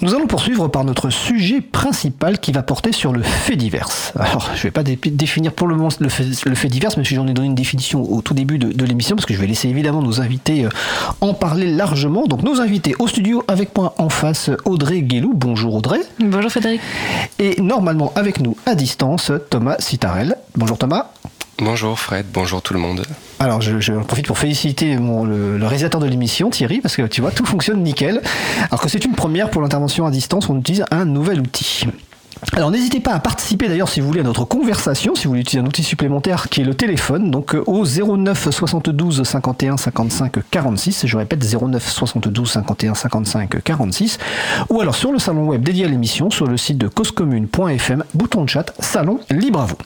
Nous allons poursuivre par notre sujet principal qui va porter sur le fait divers. Alors, je ne vais pas définir pour le moment le fait, divers, mais j'en ai donné une définition au tout début de, l'émission, parce que je vais laisser évidemment nos invités euh, en parler largement. Donc, nos invités au studio avec moi en face, Audrey Guélou. Bonjour Audrey. Bonjour Frédéric. Et normalement avec nous à distance, Thomas Citarel. Bonjour Thomas. Bonjour Fred, bonjour tout le monde. Alors je, profite pour féliciter le, réalisateur de l'émission, Thierry, parce que tu vois, tout fonctionne nickel. Alors que c'est une première pour l'intervention à distance, on utilise un nouvel outil. Alors n'hésitez pas à participer d'ailleurs si vous voulez à notre conversation, si vous voulez utiliser un outil supplémentaire qui est le téléphone, donc euh, au 09 72 51 55 46, je répète 09 72 51 55 46, ou alors sur le salon web dédié à l'émission, sur le site de causecommune.fm, bouton de chat, salon libre à vous.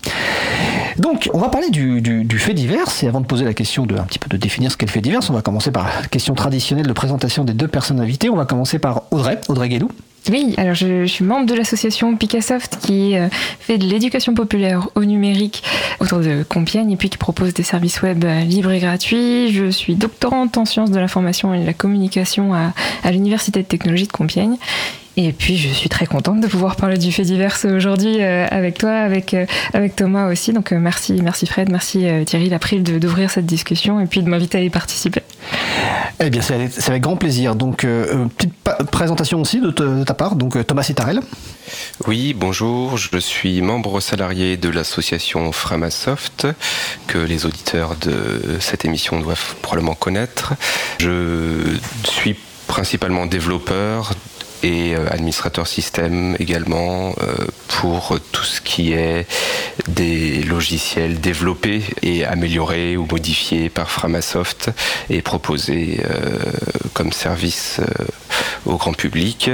Donc on va parler du, fait divers, et avant de poser la question de un petit peu de définir ce qu'est le fait divers, on va commencer par la question traditionnelle de présentation des deux personnes invitées, on va commencer par Audrey, Audrey Guédou. Oui, alors je, suis membre de l'association Picassoft qui euh, fait de l'éducation populaire au numérique autour de Compiègne et puis qui propose des services web euh, libres et gratuits. Je suis doctorante en sciences de l'information et de la communication à, l'Université de technologie de Compiègne. Et puis je suis très contente de pouvoir parler du fait divers aujourd'hui euh, avec toi, avec, avec Thomas aussi. Donc merci, merci Fred, merci Thierry Lapril d'ouvrir cette discussion et puis de m'inviter à y participer. Eh bien, c'est avec grand plaisir. Donc, euh, euh, petite présentation aussi de, ta part. Donc, euh, Thomas Sitarel. Oui, bonjour. Je suis membre salarié de l'association Framasoft, que les auditeurs de cette émission doivent probablement connaître. Je suis principalement développeur et euh, administrateur système également euh, pour tout ce qui est des logiciels développés et améliorés ou modifiés par Framasoft et proposés euh, comme service au grand public.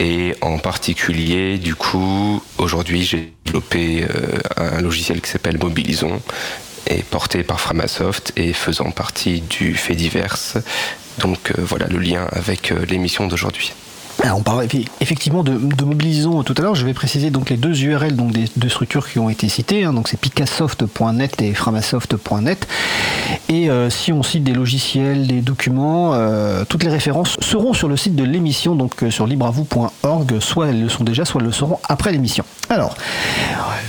Et en particulier, du coup, aujourd'hui, j'ai développé un logiciel qui s'appelle Mobilison et porté par Framasoft et faisant partie du fait divers. Donc voilà le lien avec l'émission d'aujourd'hui on parle effectivement de, de mobilisons tout à l'heure. Je vais préciser donc les deux URL donc des deux structures qui ont été citées. Hein. donc c'est picassoft.net et framasoft.net. Et euh, si on cite des logiciels, des documents, euh, toutes les références seront sur le site de l'émission, donc euh, sur libravou.org. Soit elles le sont déjà, soit elles le seront après l'émission. Alors,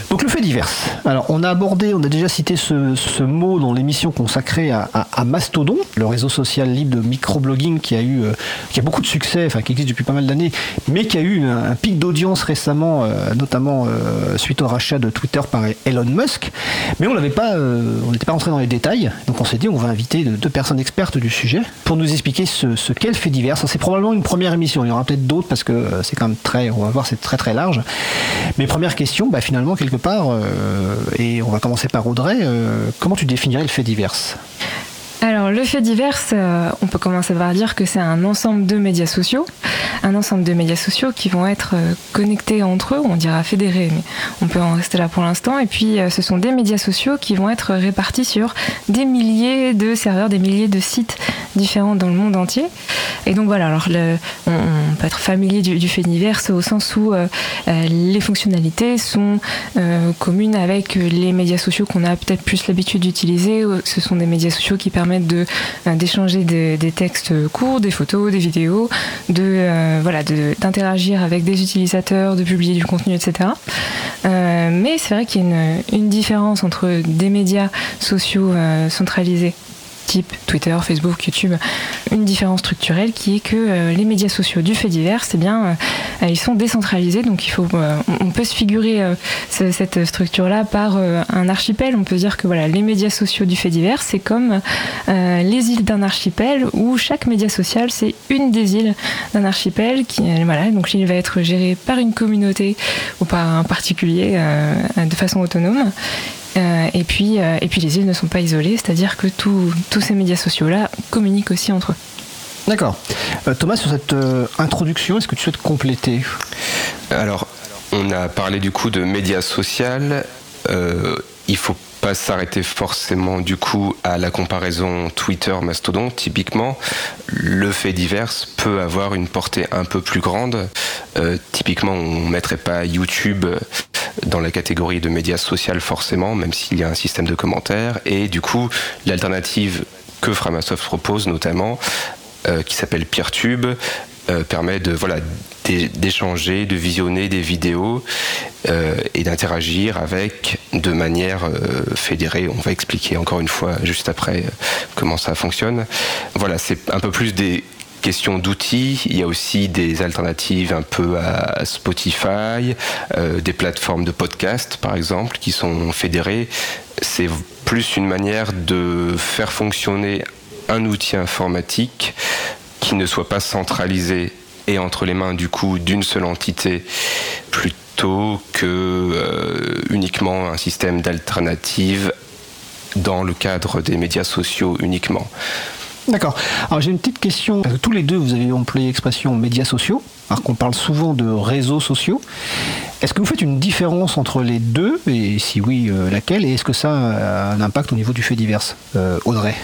donc le fait divers. Alors on a abordé, on a déjà cité ce, mot dans l'émission consacrée à, Mastodon, le réseau social libre de microblogging qui a eu, qui a beaucoup de succès, enfin qui existe depuis pas mal d'années, mais qui a eu un, pic d'audience récemment, euh, notamment euh, suite au rachat de Twitter par Elon Musk. Mais on pas, euh, n'était pas rentré dans les détails, donc on s'est dit on va inviter deux personnes expertes du sujet pour nous expliquer ce, ce qu'est le fait divers. C'est probablement une première émission. Il y aura peut-être d'autres parce que c'est quand même très, on va voir, c'est très très large. Mais première question, bah, finalement quelque part, et on va commencer par Audrey. comment tu définirais le fait divers? Alors, le fait divers, euh, on peut commencer par dire que c'est un ensemble de médias sociaux, un ensemble de médias sociaux qui vont être euh, connectés entre eux, on dira fédérés, mais on peut en rester là pour l'instant. Et puis, euh, ce sont des médias sociaux qui vont être répartis sur des milliers de serveurs, des milliers de sites différents dans le monde entier. Et donc voilà, alors on, peut être familier du, fait divers au sens où les fonctionnalités sont communes avec les médias sociaux qu'on a peut-être plus l'habitude d'utiliser. Ce sont des médias sociaux qui permettent de euh, d'échanger des, textes courts, des photos, des vidéos, de euh, voilà, d'interagir avec des utilisateurs, de publier du contenu, etc. Euh, mais c'est vrai qu'il y a une, une, différence entre des médias sociaux centralisés Twitter, Facebook, YouTube, une différence structurelle qui est que euh, les médias sociaux du fait divers, c'est bien, euh, ils sont décentralisés, donc euh, on peut se figurer cette structure-là par un archipel. On peut dire que voilà, les médias sociaux du fait divers, c'est comme les îles d'un archipel où chaque média social, c'est une des îles d'un archipel. Qui, voilà, donc l'île va être gérée par une communauté ou par un particulier de façon autonome. Euh, et, puis, euh, et puis les îles ne sont pas isolées, c'est-à-dire que tous ces médias sociaux-là communiquent aussi entre eux. D'accord. Euh, Thomas, sur cette introduction, est-ce que tu souhaites compléter? Alors, on a parlé du coup de médias sociaux. il faut pas s'arrêter forcément du coup à la comparaison Twitter-Mastodon. Typiquement, le fait divers peut avoir une portée un peu plus grande. Euh, typiquement, on ne mettrait pas YouTube dans la catégorie de médias sociaux forcément, même s'il y a un système de commentaires. Et du coup, l'alternative que Framasoft propose notamment, euh, qui s'appelle PeerTube, euh, permet de voilà d'échanger, de visionner des vidéos euh, et d'interagir avec de manière euh, fédérée. On va expliquer encore une fois juste après euh, comment ça fonctionne. Voilà, c'est un peu plus des questions d'outils. Il y a aussi des alternatives un peu à Spotify, des plateformes de podcast par exemple qui sont fédérées. C'est plus une manière de faire fonctionner un outil informatique qui ne soit pas centralisé et entre les mains du coup d'une seule entité que euh, uniquement un système d'alternative dans le cadre des médias sociaux uniquement. D'accord. Alors j'ai une petite question. Tous les deux, vous avez employé l'expression médias sociaux, alors qu'on parle souvent de réseaux sociaux. Est-ce que vous faites une différence entre les deux? Et si oui, euh, laquelle? Et est-ce que ça a un impact au niveau du fait divers euh, Audrey?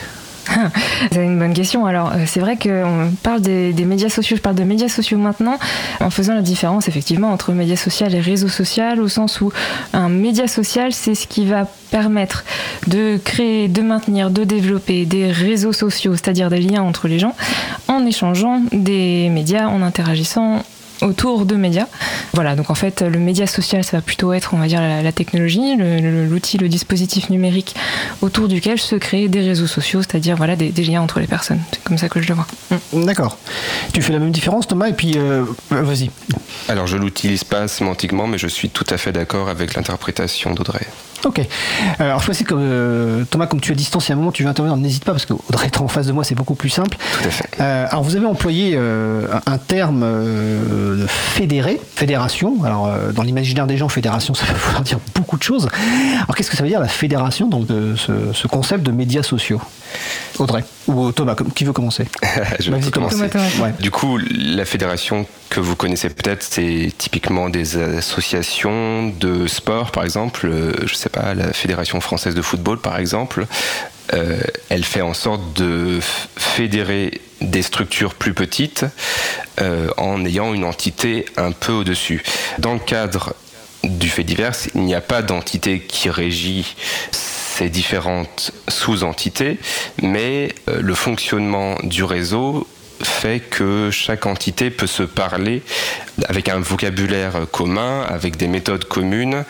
C'est une bonne question. Alors, euh, c'est vrai qu'on parle des, médias sociaux. Je parle de médias sociaux maintenant, en faisant la différence effectivement entre médias sociaux et réseau social, au sens où un média social, c'est ce qui va permettre de créer, de maintenir, de développer des réseaux sociaux, c'est-à-dire des liens entre les gens, en échangeant des médias, en interagissant autour de médias. Voilà, donc en fait, le média social, ça va plutôt être, on va dire, la, technologie, l'outil, le, dispositif numérique autour duquel se créent des réseaux sociaux, c'est-à-dire voilà, des, liens entre les personnes. C'est comme ça que je le vois. Mm. D'accord. Tu fais la même différence, Thomas, et puis euh, vas-y. Alors, je l'utilise pas sémantiquement, mais je suis tout à fait d'accord avec l'interprétation d'Audrey. Ok. Alors, je que euh, Thomas, comme tu as distance, il y a un moment, tu veux intervenir, n'hésite pas, parce qu'Audrey est en face de moi, c'est beaucoup plus simple. Tout à fait. Euh, alors, vous avez employé euh, un terme fédéré, fédération. Alors, dans l'imaginaire des gens, fédération, ça peut vouloir dire beaucoup de choses. Alors, qu'est-ce que ça veut dire, la fédération, donc, de ce, concept de médias sociaux? Audrey ou Thomas, qui veut commencer? Je vais commencer. Du coup, la fédération que vous connaissez peut-être, c'est typiquement des associations de sport, par exemple. Je sais pas, la Fédération française de football, par exemple. Euh, elle fait en sorte de fédérer des structures plus petites euh, en ayant une entité un peu au-dessus. Dans le cadre du fait divers, il n'y a pas d'entité qui régit ces différentes sous-entités, mais euh, le fonctionnement du réseau fait que chaque entité peut se parler avec un vocabulaire commun, avec des méthodes communes,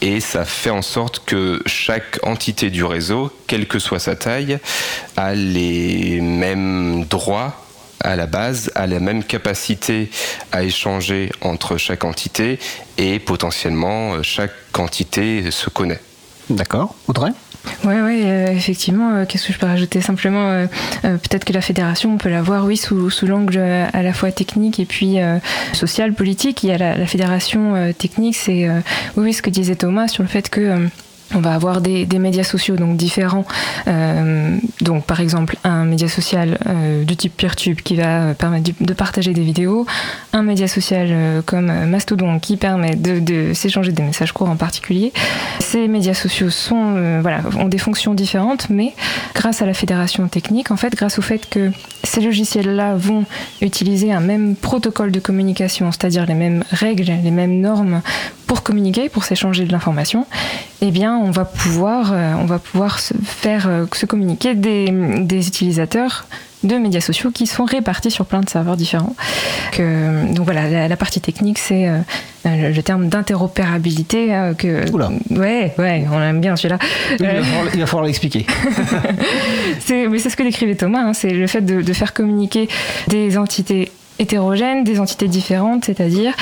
et ça fait en sorte que chaque entité du réseau, quelle que soit sa taille, a les mêmes droits à la base, a la même capacité à échanger entre chaque entité et potentiellement chaque entité se connaît. D'accord. Audrey? Oui, ouais, euh, effectivement. Euh, qu'est-ce que je peux rajouter? Simplement, euh, peut-être que la fédération, on peut la voir, oui, sous, sous l'angle à la fois technique et puis social, politique. Il y a la, la fédération technique, c'est oui, ce que disait Thomas sur le fait que on va avoir des, médias sociaux donc différents. Euh, donc par exemple un média social euh, de type PeerTube qui va permettre de partager des vidéos, un média social euh, comme Mastodon qui permet de, s'échanger des messages courts en particulier. Ces médias sociaux ont des fonctions différentes, mais grâce à la fédération technique, en fait, grâce au fait que ces logiciels-là vont utiliser un même protocole de communication, c'est-à-dire les mêmes règles, les mêmes normes pour communiquer, pour s'échanger de l'information, eh bien, on va pouvoir, euh, on va pouvoir se faire euh, se communiquer des, des, utilisateurs de médias sociaux qui sont répartis sur plein de serveurs différents. Que, donc voilà, la, partie technique, c'est euh, le, terme d'interopérabilité. que, Oula. Ouais, ouais, on aime bien celui-là. il va falloir l'expliquer. c'est, mais c'est ce que décrivait Thomas, hein, c'est le fait de, de faire communiquer des entités hétérogènes, des entités différentes, c'est-à-dire,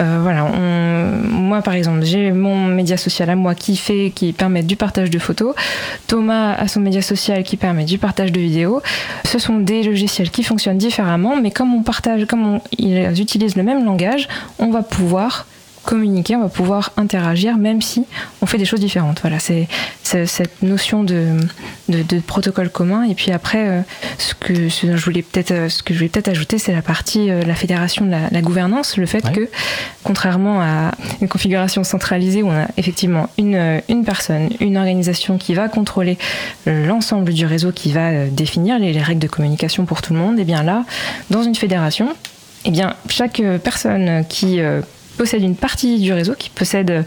euh, voilà, moi par exemple, j'ai mon média social à moi qui fait, qui permet du partage de photos, Thomas a son média social qui permet du partage de vidéos. Ce sont des logiciels qui fonctionnent différemment, mais comme on partage, comme ils utilisent le même langage, on va pouvoir communiquer, on va pouvoir interagir, même si on fait des choses différentes. Voilà, c'est cette notion de, de, protocole commun. Et puis après, euh, ce que je voulais peut-être, euh, ce que je voulais peut-être ajouter, c'est la partie euh, la fédération de la, gouvernance, le fait que, contrairement à une configuration centralisée où on a effectivement une, une personne, une organisation qui va contrôler l'ensemble du réseau, qui va définir les, les, règles de communication pour tout le monde, et bien là, dans une fédération, et bien chaque personne qui possède une partie du réseau, qui possède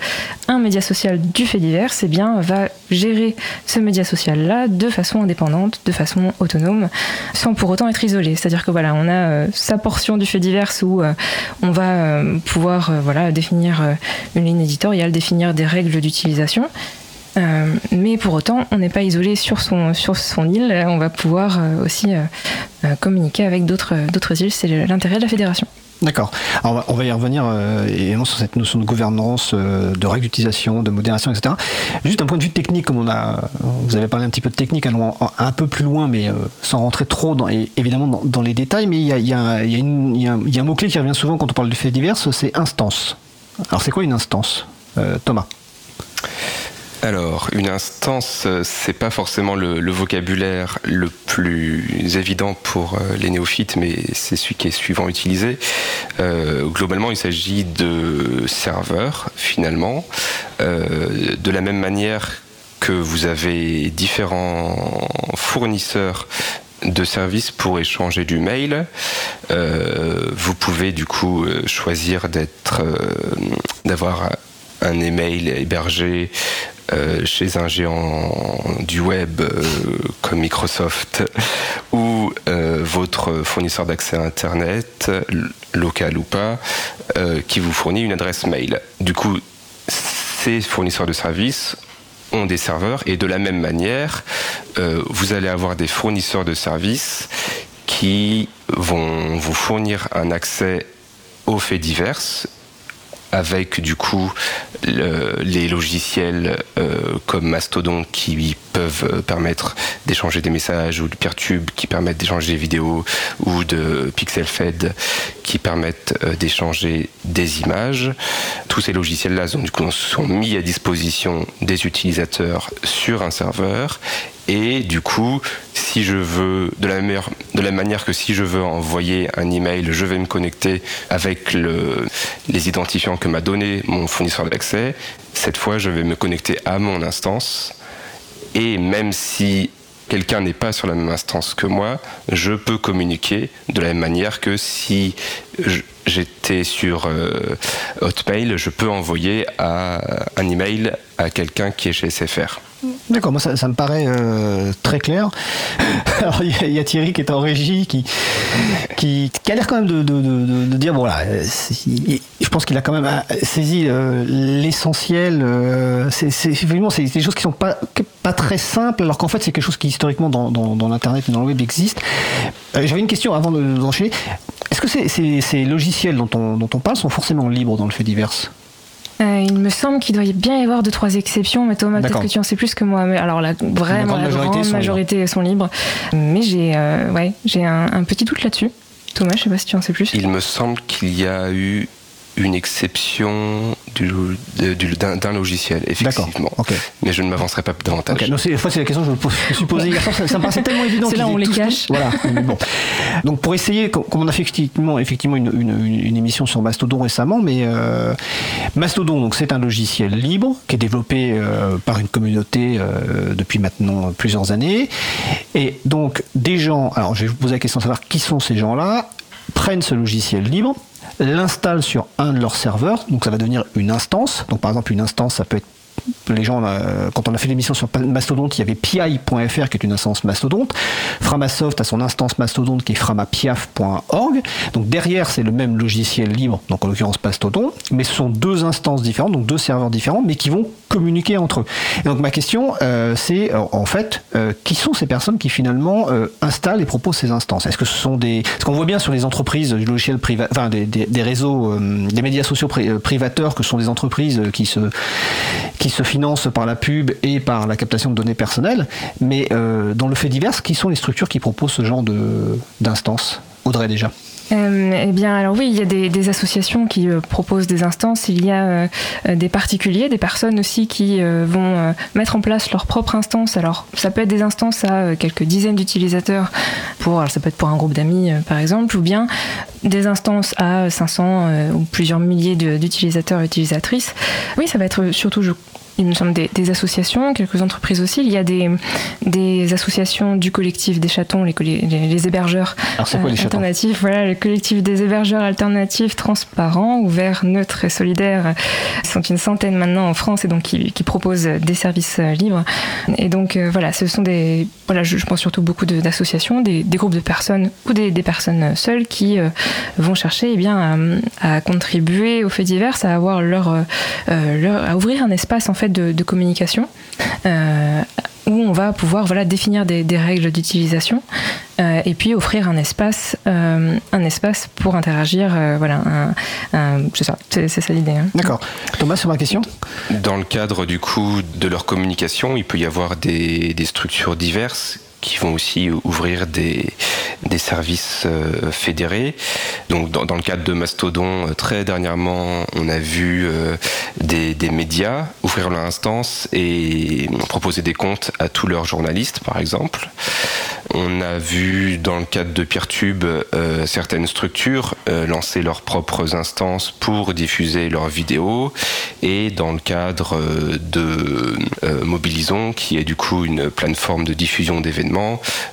un média social du fait divers, eh bien, va gérer ce média social-là de façon indépendante, de façon autonome, sans pour autant être isolé. C'est-à-dire que voilà, on a euh, sa portion du fait divers où euh, on va euh, pouvoir voilà, définir une ligne éditoriale, définir des règles d'utilisation. mais pour autant, on n'est pas isolé sur son, sur son île. On va pouvoir aussi communiquer avec d'autres îles. C'est l'intérêt de la fédération. D'accord. On, on va, y revenir euh, évidemment sur cette notion de gouvernance, euh, de règles d'utilisation, de modération, etc. Juste un point de vue technique, comme on a, vous avez parlé un petit peu de technique, allons un peu plus loin, mais euh, sans rentrer trop dans, évidemment dans, les détails. Mais il y a, y a, y a un mot-clé qui revient souvent quand on parle de faits divers, c'est instance. Alors c'est quoi une instance, Thomas? Alors, une instance, euh, c'est pas forcément le, vocabulaire le plus évident pour euh, les néophytes, mais c'est celui qui est suivant utilisé. Euh, globalement, il s'agit de serveurs, finalement, de la même manière que vous avez différents fournisseurs de services pour échanger du mail. vous pouvez du coup choisir d'être, d'avoir un email hébergé euh, chez un géant du web euh, comme Microsoft ou euh, votre fournisseur d'accès à Internet, local ou pas, qui vous fournit une adresse mail. Du coup, ces fournisseurs de services ont des serveurs et de la même manière, vous allez avoir des fournisseurs de services qui vont vous fournir un accès aux faits divers avec du coup les logiciels euh, comme Mastodon qui peuvent euh, permettre d'échanger des messages ou de Peertube qui permettent d'échanger des vidéos ou de PixelFed qui permettent euh, d'échanger des images. Tous ces logiciels-là sont, du coup, sont mis à disposition des utilisateurs sur un serveur et du coup, si je veux, de la, meilleure, de la manière que si je veux envoyer un email, je vais me connecter avec le, les identifiants que m'a donné mon fournisseur d'accès. Cette fois, je vais me connecter à mon instance. Et même si quelqu'un n'est pas sur la même instance que moi, je peux communiquer de la même manière que si j'étais sur euh, Hotmail, je peux envoyer un email à quelqu'un qui est chez SFR. D'accord, moi ça, me paraît euh, très clair. Alors il y, a Thierry qui est en régie, qui, a l'air quand même de, dire, euh, je pense qu'il a quand même euh, saisi l'essentiel. c'est effectivement, des choses qui sont pas, très simples, alors qu'en fait c'est quelque chose qui historiquement dans, l'Internet et dans le web existe. J'avais une question avant d'enchaîner. Est-ce que ces, logiciels dont on, dont on parle sont forcément libres dans le fait divers? Euh, il me semble qu'il doit bien y avoir deux trois exceptions, mais Thomas, peut-être que tu en sais plus que moi. Mais alors là, vraiment, la grande majorité, sont, libres. Mais j'ai, euh, ouais, j'ai un, petit doute là-dessus. Thomas, je sais pas si tu en sais plus. Il me semble qu'il y a eu une exception d'un logiciel, effectivement. Mais je ne m'avancerai pas davantage. Okay. c'est, c'est la question que je me suis posée hier soir. Ça, me paraissait tellement évident. C'est là on les cache. Voilà. bon. Donc pour essayer, comme on a fait effectivement, effectivement une, une, émission sur Mastodon récemment, mais euh, Mastodon, donc c'est un logiciel libre qui est développé euh, par une communauté euh, depuis maintenant plusieurs années. Et donc des gens, alors je vais vous poser la question de savoir qui sont ces gens-là, prennent ce logiciel libre l'installe sur un de leurs serveurs, donc ça va devenir une instance. Donc par exemple une instance, ça peut être les gens, euh, quand on a fait l'émission sur Mastodonte, il y avait pi.fr qui est une instance Mastodonte. Framasoft a son instance Mastodonte qui est framapiaf.org. Donc derrière, c'est le même logiciel libre, donc en l'occurrence Mastodon, mais ce sont deux instances différentes, donc deux serveurs différents, mais qui vont communiquer entre eux. Et donc ma question, euh, c'est euh, en fait, qui sont ces personnes qui finalement installent et proposent ces instances? Est-ce que ce sont des... Ce qu'on voit bien sur les entreprises du logiciel privat, enfin des, des réseaux, des médias sociaux privateurs, que sont des entreprises qui se, qui se financent par la pub et par la captation de données personnelles, mais euh, dans le fait divers, qui sont les structures qui proposent ce genre d'instances Audrey déjà? Euh, eh bien, alors oui, il y a des, associations qui euh, proposent des instances. Il y a des particuliers, des personnes aussi qui vont mettre en place leur propre instance. Alors, ça peut être des instances à quelques dizaines d'utilisateurs. Pour, ça peut être pour un groupe d'amis, par exemple, ou bien des instances à 500 ou plusieurs milliers d'utilisateurs et utilisatrices. Oui, ça va être surtout, il me semble, des, associations, quelques entreprises aussi. Il y a des, des associations du collectif des chatons, les, les, hébergeurs alternatifs? Voilà, le collectif des hébergeurs alternatifs transparents, ouverts, neutres et solidaires. Ils sont une centaine maintenant en France et donc qui, qui proposent des services libres. Et donc voilà, ce sont des, voilà, je, pense surtout beaucoup d'associations, des, des, groupes de personnes ou des, des personnes seules qui vont chercher eh bien, à, à contribuer aux faits divers, à avoir leur, euh, leur, à ouvrir un espace en fait de, de communication euh, où on va pouvoir voilà définir des, des règles d'utilisation euh, et puis offrir un espace euh, un espace pour interagir euh, voilà c'est ça c'est ça l'idée hein. d'accord Thomas sur ma question? Dans le cadre du coup de leur communication il peut y avoir des, des structures diverses qui vont aussi ouvrir des, services euh, fédérés. Donc dans, le cadre de Mastodon, euh, très dernièrement, on a vu euh, des, médias ouvrir leur instance et proposer des comptes à tous leurs journalistes, par exemple. On a vu dans le cadre de Peertube certaines structures lancer leurs propres instances pour diffuser leurs vidéos et dans le cadre de Mobilisons qui est du coup une plateforme de diffusion d'événements,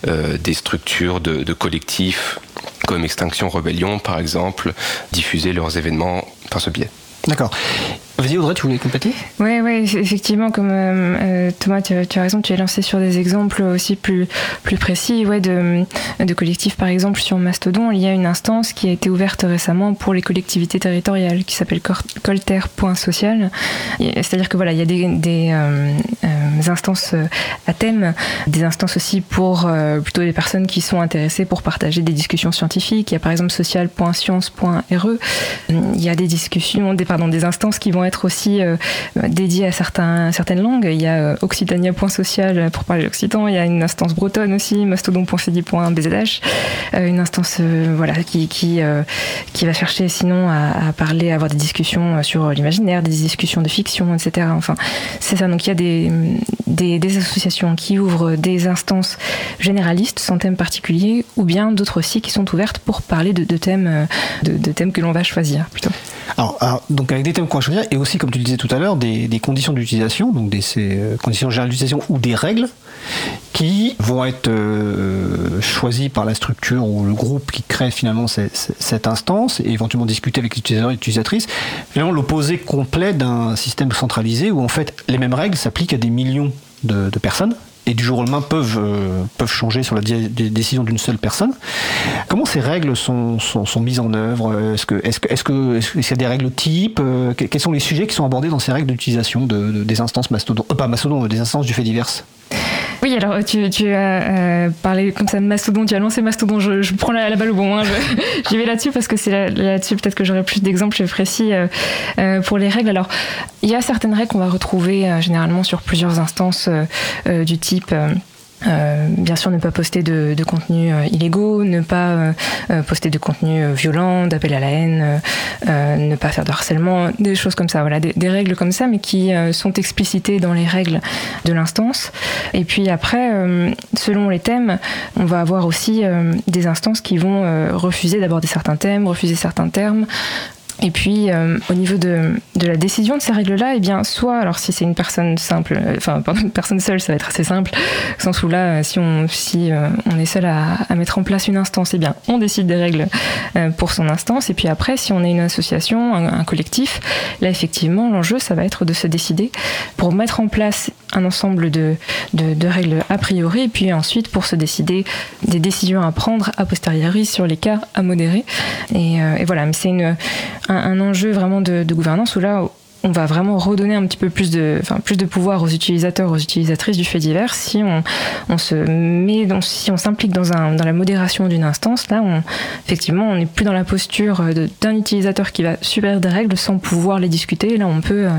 euh, des structures de, de collectifs comme Extinction Rebellion par exemple diffuser leurs événements par ce biais. D'accord. Vas-y Audrey, tu voulais compléter? Oui, ouais, effectivement, comme euh, euh, Thomas, tu as, tu as, raison, tu es lancé sur des exemples aussi plus, plus précis ouais, de, de collectifs. Par exemple, sur Mastodon, il y a une instance qui a été ouverte récemment pour les collectivités territoriales qui s'appelle colter.social. C'est-à-dire que voilà, il y a des, des euh, instances à thème, des instances aussi pour euh, plutôt des personnes qui sont intéressées pour partager des discussions scientifiques. Il y a par exemple social.science.re. Il y a des discussions, des, pardon, des instances qui vont être aussi euh, dédié à certains, certaines langues. Il y a euh, occitania.social pour parler l'occitan, il y a une instance bretonne aussi, mastodon.cd.bzh, euh, une instance voilà, qui, qui, qui va chercher sinon à, parler, à avoir des discussions sur l'imaginaire, des discussions de fiction, etc. Enfin, c'est ça. Donc il y a des, des, associations qui ouvrent des instances généralistes sans thème particulier, ou bien d'autres aussi qui sont ouvertes pour parler de, thèmes, de thèmes que l'on va choisir plutôt. Alors, donc avec des thèmes qu'on va choisir et aussi, comme tu le disais tout à l'heure, des, conditions d'utilisation, donc des euh, conditions générales d'utilisation ou des règles qui vont être euh, choisies par la structure ou le groupe qui crée finalement cette, instance et éventuellement discuter avec l'utilisateur et l'utilisatrice. Finalement, l'opposé complet d'un système centralisé où en fait les mêmes règles s'appliquent à des millions de personnes et du jour au lendemain peuvent, euh, peuvent changer sur la décision d'une seule personne. Comment ces règles sont, sont, mises en œuvre? Est-ce qu'il est que, est est y a des règles types? Euh, Quels sont les sujets qui sont abordés dans ces règles d'utilisation de, des instances Mastodon euh, Pas Mastodon, des instances du fait divers? Oui, alors tu, tu as euh, parlé comme ça de Mastodon, tu as lancé Mastodon, je, je prends la, la, balle au bon, hein, j'y vais là-dessus parce que c'est là-dessus peut-être que j'aurai plus d'exemples précis euh, euh, pour les règles. Alors, il y a certaines règles qu'on va retrouver euh, généralement sur plusieurs instances euh, du type euh, bien sûr, ne pas poster de, de contenus euh, illégaux, ne pas euh, euh poster de contenus euh, violents, d'appel à la haine, euh, ne pas faire de harcèlement, des choses comme ça. Voilà, des, des règles comme ça, mais qui sont explicitées dans les règles de l'instance. Et puis après, selon les thèmes, on va avoir aussi des instances qui vont refuser d'aborder certains thèmes, refuser certains termes. Et puis, euh, au niveau de, de, la décision de ces règles-là, eh bien, soit, alors si c'est une personne simple, euh, enfin, une personne seule, ça va être assez simple, au sens où là, si on, si, euh, on est seul à, mettre en place une instance, eh bien, on décide des règles euh, pour son instance. Et puis après, si on est une association, un, collectif, là, effectivement, l'enjeu, ça va être de se décider pour mettre en place un ensemble de, de, règles a priori, et puis ensuite pour se décider des décisions à prendre a posteriori sur les cas à modérer. Et, et voilà, mais c'est une un, un, enjeu vraiment de, gouvernance où là, on va vraiment redonner un petit peu plus de, enfin, plus de pouvoir aux utilisateurs, aux utilisatrices du fait divers si on, se met, si on s'implique dans, dans la modération d'une instance. Là, on, effectivement, on n'est plus dans la posture d'un utilisateur qui va subir des règles sans pouvoir les discuter. Là, on peut, euh,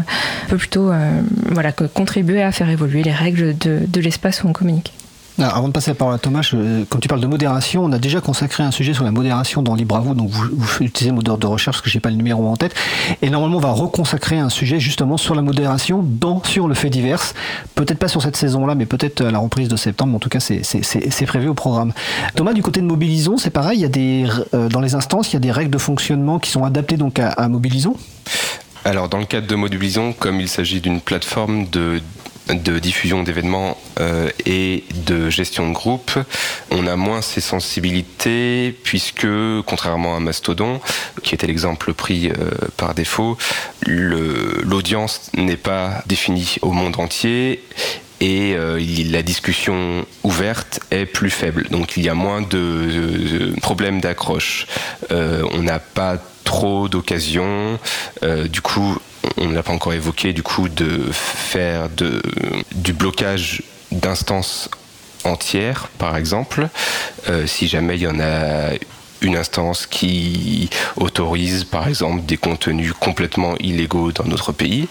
peut plutôt euh, voilà, contribuer à faire évoluer les règles de, de l'espace où on communique. Avant de passer la parole à Thomas, je, quand tu parles de modération, on a déjà consacré un sujet sur la modération dans Libre donc vous, vous utilisez moteur de recherche parce que j'ai pas le numéro en tête. Et normalement, on va reconsacrer un sujet justement sur la modération dans sur le fait divers. Peut-être pas sur cette saison-là, mais peut-être à la reprise de septembre. En tout cas, c'est prévu au programme. Thomas, du côté de Mobilisons, c'est pareil. Il y a des euh, dans les instances, il y a des règles de fonctionnement qui sont adaptées donc à, à Mobilisons? Alors dans le cadre de Mobilisons, comme il s'agit d'une plateforme de de diffusion d'événements euh, et de gestion de groupe, on a moins ces sensibilités puisque, contrairement à Mastodon, qui était l'exemple pris euh, par défaut, l'audience n'est pas définie au monde entier et euh, la discussion ouverte est plus faible. Donc il y a moins de, problèmes d'accroche. on n'a pas trop d'occasions. du coup, on ne l'a pas encore évoqué, du coup, de faire du blocage d'instances entières, par exemple, euh, si jamais il y en a une instance qui autorise, par exemple, des contenus complètement illégaux dans notre pays.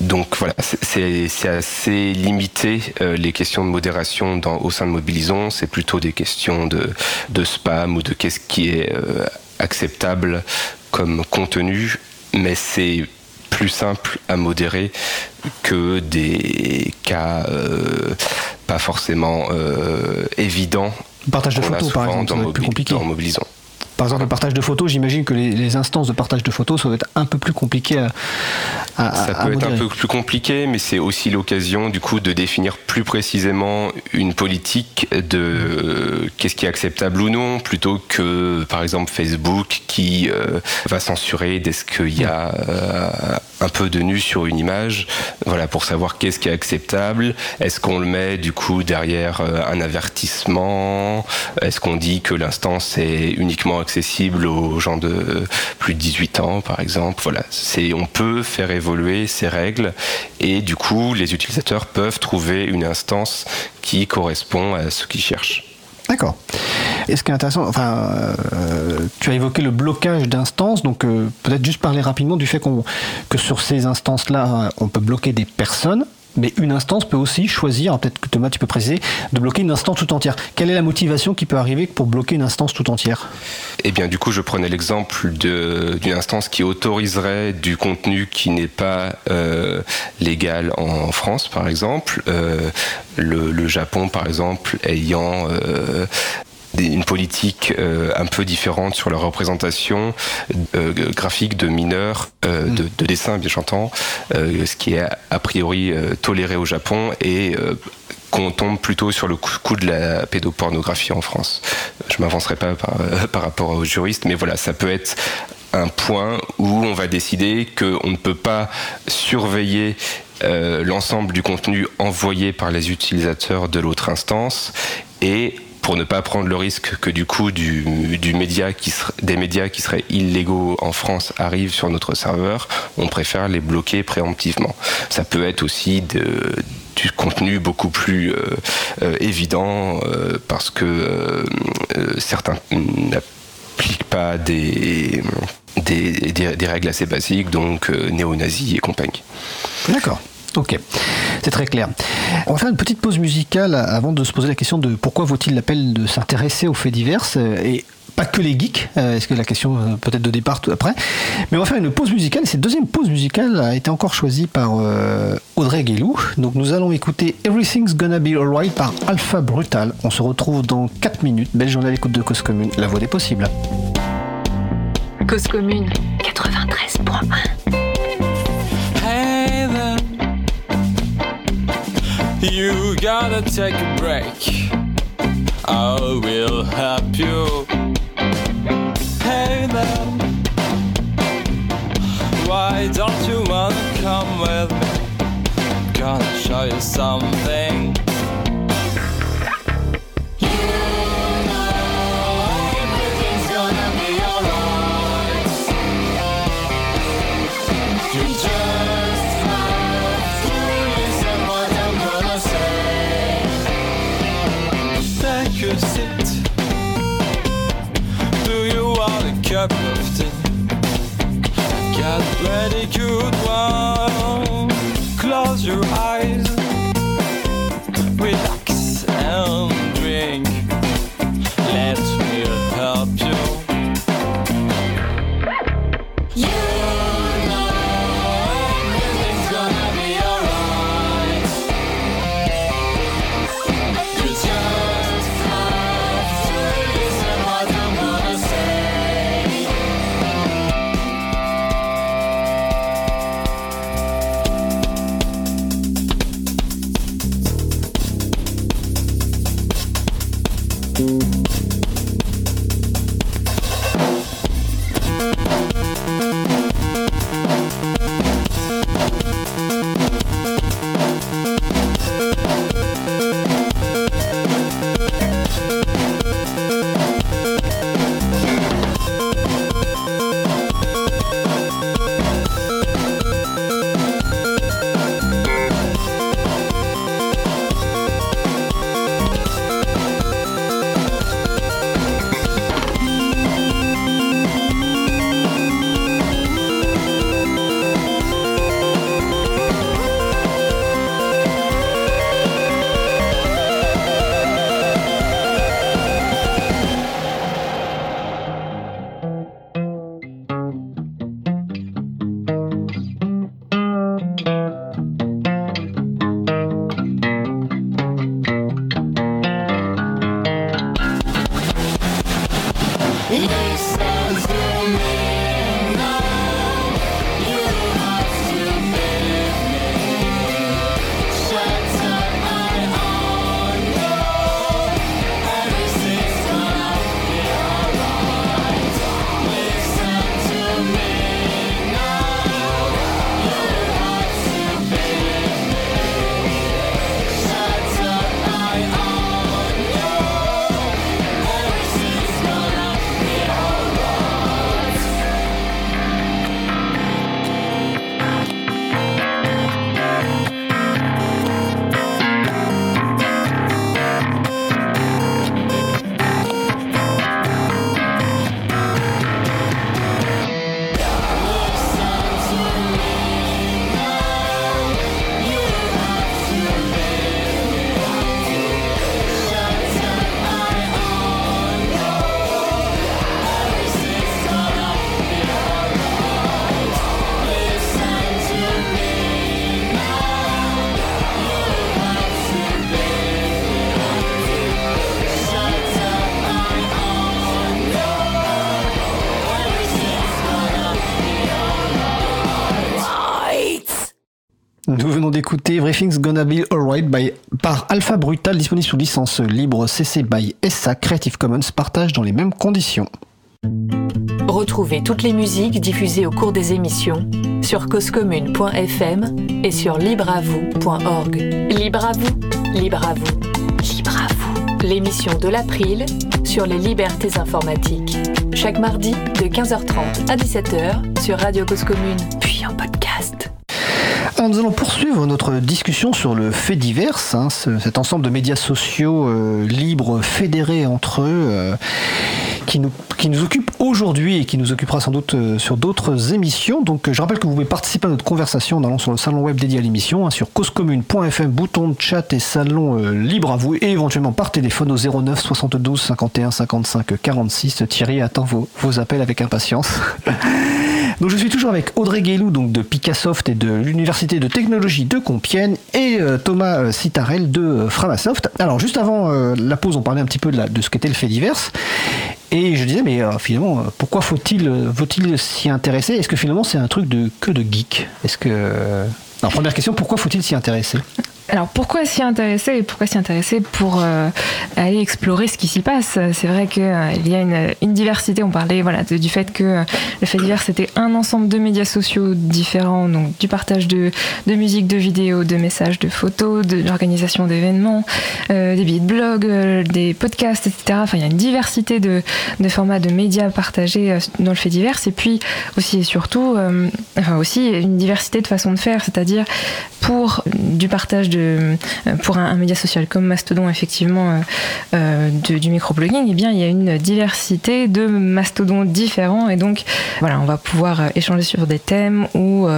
Donc voilà, c'est assez limité euh, les questions de modération dans, au sein de Mobilisons. C'est plutôt des questions de, spam ou de qu'est-ce qui est euh, acceptable comme contenu, mais c'est plus simple à modérer que des cas euh, pas forcément euh, évidents. Partage de photos, par exemple, dans, plus compliqué. En mobilisant. Par exemple, le partage de photos, j'imagine que les, instances de partage de photos, ça va être un peu plus compliqué à, à Ça peut être un peu plus compliqué, mais c'est aussi l'occasion, du coup, de définir plus précisément une politique de qu'est-ce qui est acceptable ou non, plutôt que, par exemple, Facebook qui euh, va censurer dès qu'il y a euh, un peu de nu sur une image, voilà, pour savoir qu'est-ce qui est acceptable. Est-ce qu'on le met, du coup, derrière euh, un avertissement? Est-ce qu'on dit que l'instance est uniquement acceptable accessible aux gens de plus de 18 ans, par exemple. Voilà, c'est on peut faire évoluer ces règles et du coup, les utilisateurs peuvent trouver une instance qui correspond à ce qu'ils cherchent. D'accord. Et ce qui est intéressant, enfin, euh, tu as évoqué le blocage d'instances, donc euh, peut-être juste parler rapidement du fait qu'on, que sur ces instances-là, on peut bloquer des personnes, mais une instance peut aussi choisir, peut-être que Thomas tu peux préciser, de bloquer une instance tout entière. Quelle est la motivation qui peut arriver pour bloquer une instance tout entière? Eh bien du coup je prenais l'exemple d'une instance qui autoriserait du contenu qui n'est pas euh, légal en France par exemple. Euh, le, Japon par exemple ayant euh, une politique euh, un peu différente sur la représentation euh, graphique de mineurs, euh, mm. de, de, dessins bien j'entends, ce qui est a priori toléré au Japon et qu'on tombe plutôt sur le coup de la pédopornographie en France. Je m'avancerai pas par, par rapport aux juristes, mais voilà, ça peut être un point où on va décider qu'on ne peut pas surveiller l'ensemble du contenu envoyé par les utilisateurs de l'autre instance et pour ne pas prendre le risque que du coup du, média qui des médias qui seraient illégaux en France arrivent sur notre serveur, on préfère les bloquer préemptivement. Ça peut être aussi de, du contenu beaucoup plus euh, euh, évident euh, parce que certains n'appliquent pas des, des, des, règles assez basiques, donc néo-nazis et compagnie. D'accord. Ok, c'est très clair. On va faire une petite pause musicale avant de se poser la question de pourquoi vaut-il l'appel de s'intéresser aux faits divers et pas que les geeks, euh, est-ce que la question euh, peut-être de départ tout après. Mais on va faire une pause musicale. Cette deuxième pause musicale a été encore choisie par euh, Audrey Guélou. Donc nous allons écouter Everything's Gonna Be Alright par Alpha Brutal. On se retrouve dans 4 minutes. Belle journée à l'écoute de Cause Commune, la voix des possibles. Cause Commune 93.1 You gotta take a break. I will help you. Hey there. Why don't you wanna come with me? Gonna show you something. Nous venons d'écouter Everything's Gonna Be Alright par Alpha Brutal, disponible sous licence libre CC by SA Creative Commons, partage dans les mêmes conditions. Retrouvez toutes les musiques diffusées au cours des émissions sur causecommune.fm et sur libreavoue.org. Libre à vous, libre à vous, libre à vous. L'émission de l'April sur les libertés informatiques. Chaque mardi de 15h30 à 17h sur Radio Cause Commune, puis en podcast. Nous allons poursuivre notre discussion sur le fait divers, hein, ce- cet ensemble de médias sociaux euh, libres, fédérés entre eux, euh, qui, nous, qui occupe aujourd'hui et qui nous occupera sans doute euh, sur d'autres émissions. Donc je rappelle que vous pouvez participer à notre conversation en allant sur le salon web dédié à l'émission, hein, sur causecommune.fm, bouton de chat et salon libre à vous, et éventuellement par téléphone au 09 72 51 55 46. Thierry attend vos appels avec impatience. Donc je suis toujours avec Audrey Guélou donc de Picassoft et de l'Université de technologie de Compiègne et euh, Thomas euh, Citarel de euh, Framasoft. Alors juste avant la pause, on parlait un petit peu de, ce qu'était le fait divers. Et je disais, mais finalement, pourquoi faut-il s'y intéresser? Est-ce que finalement c'est un truc de que de geek? Est-ce que première question, pourquoi faut-il s'y intéresser? Alors pourquoi s'y intéresser et pourquoi s'y intéresser pour euh, aller explorer ce qui s'y passe? C'est vrai qu'il y a une, diversité, on parlait voilà, de- du fait que euh, le fait divers c'était un ensemble de médias sociaux différents, donc du partage de, de musique, de vidéos, de messages, de photos, de l'organisation d'événements, euh, des billets de blog, euh, des podcasts, etc. Enfin il y a une diversité de, de formats de médias partagés euh, dans le fait divers. Et puis aussi et surtout euh, enfin aussi une diversité de façons de faire, c'est-à-dire pour du partage de euh, pour un, média social comme Mastodon effectivement euh, euh, du microblogging eh bien il y a une diversité de mastodons différents. Et donc voilà on va pouvoir échanger sur des thèmes ou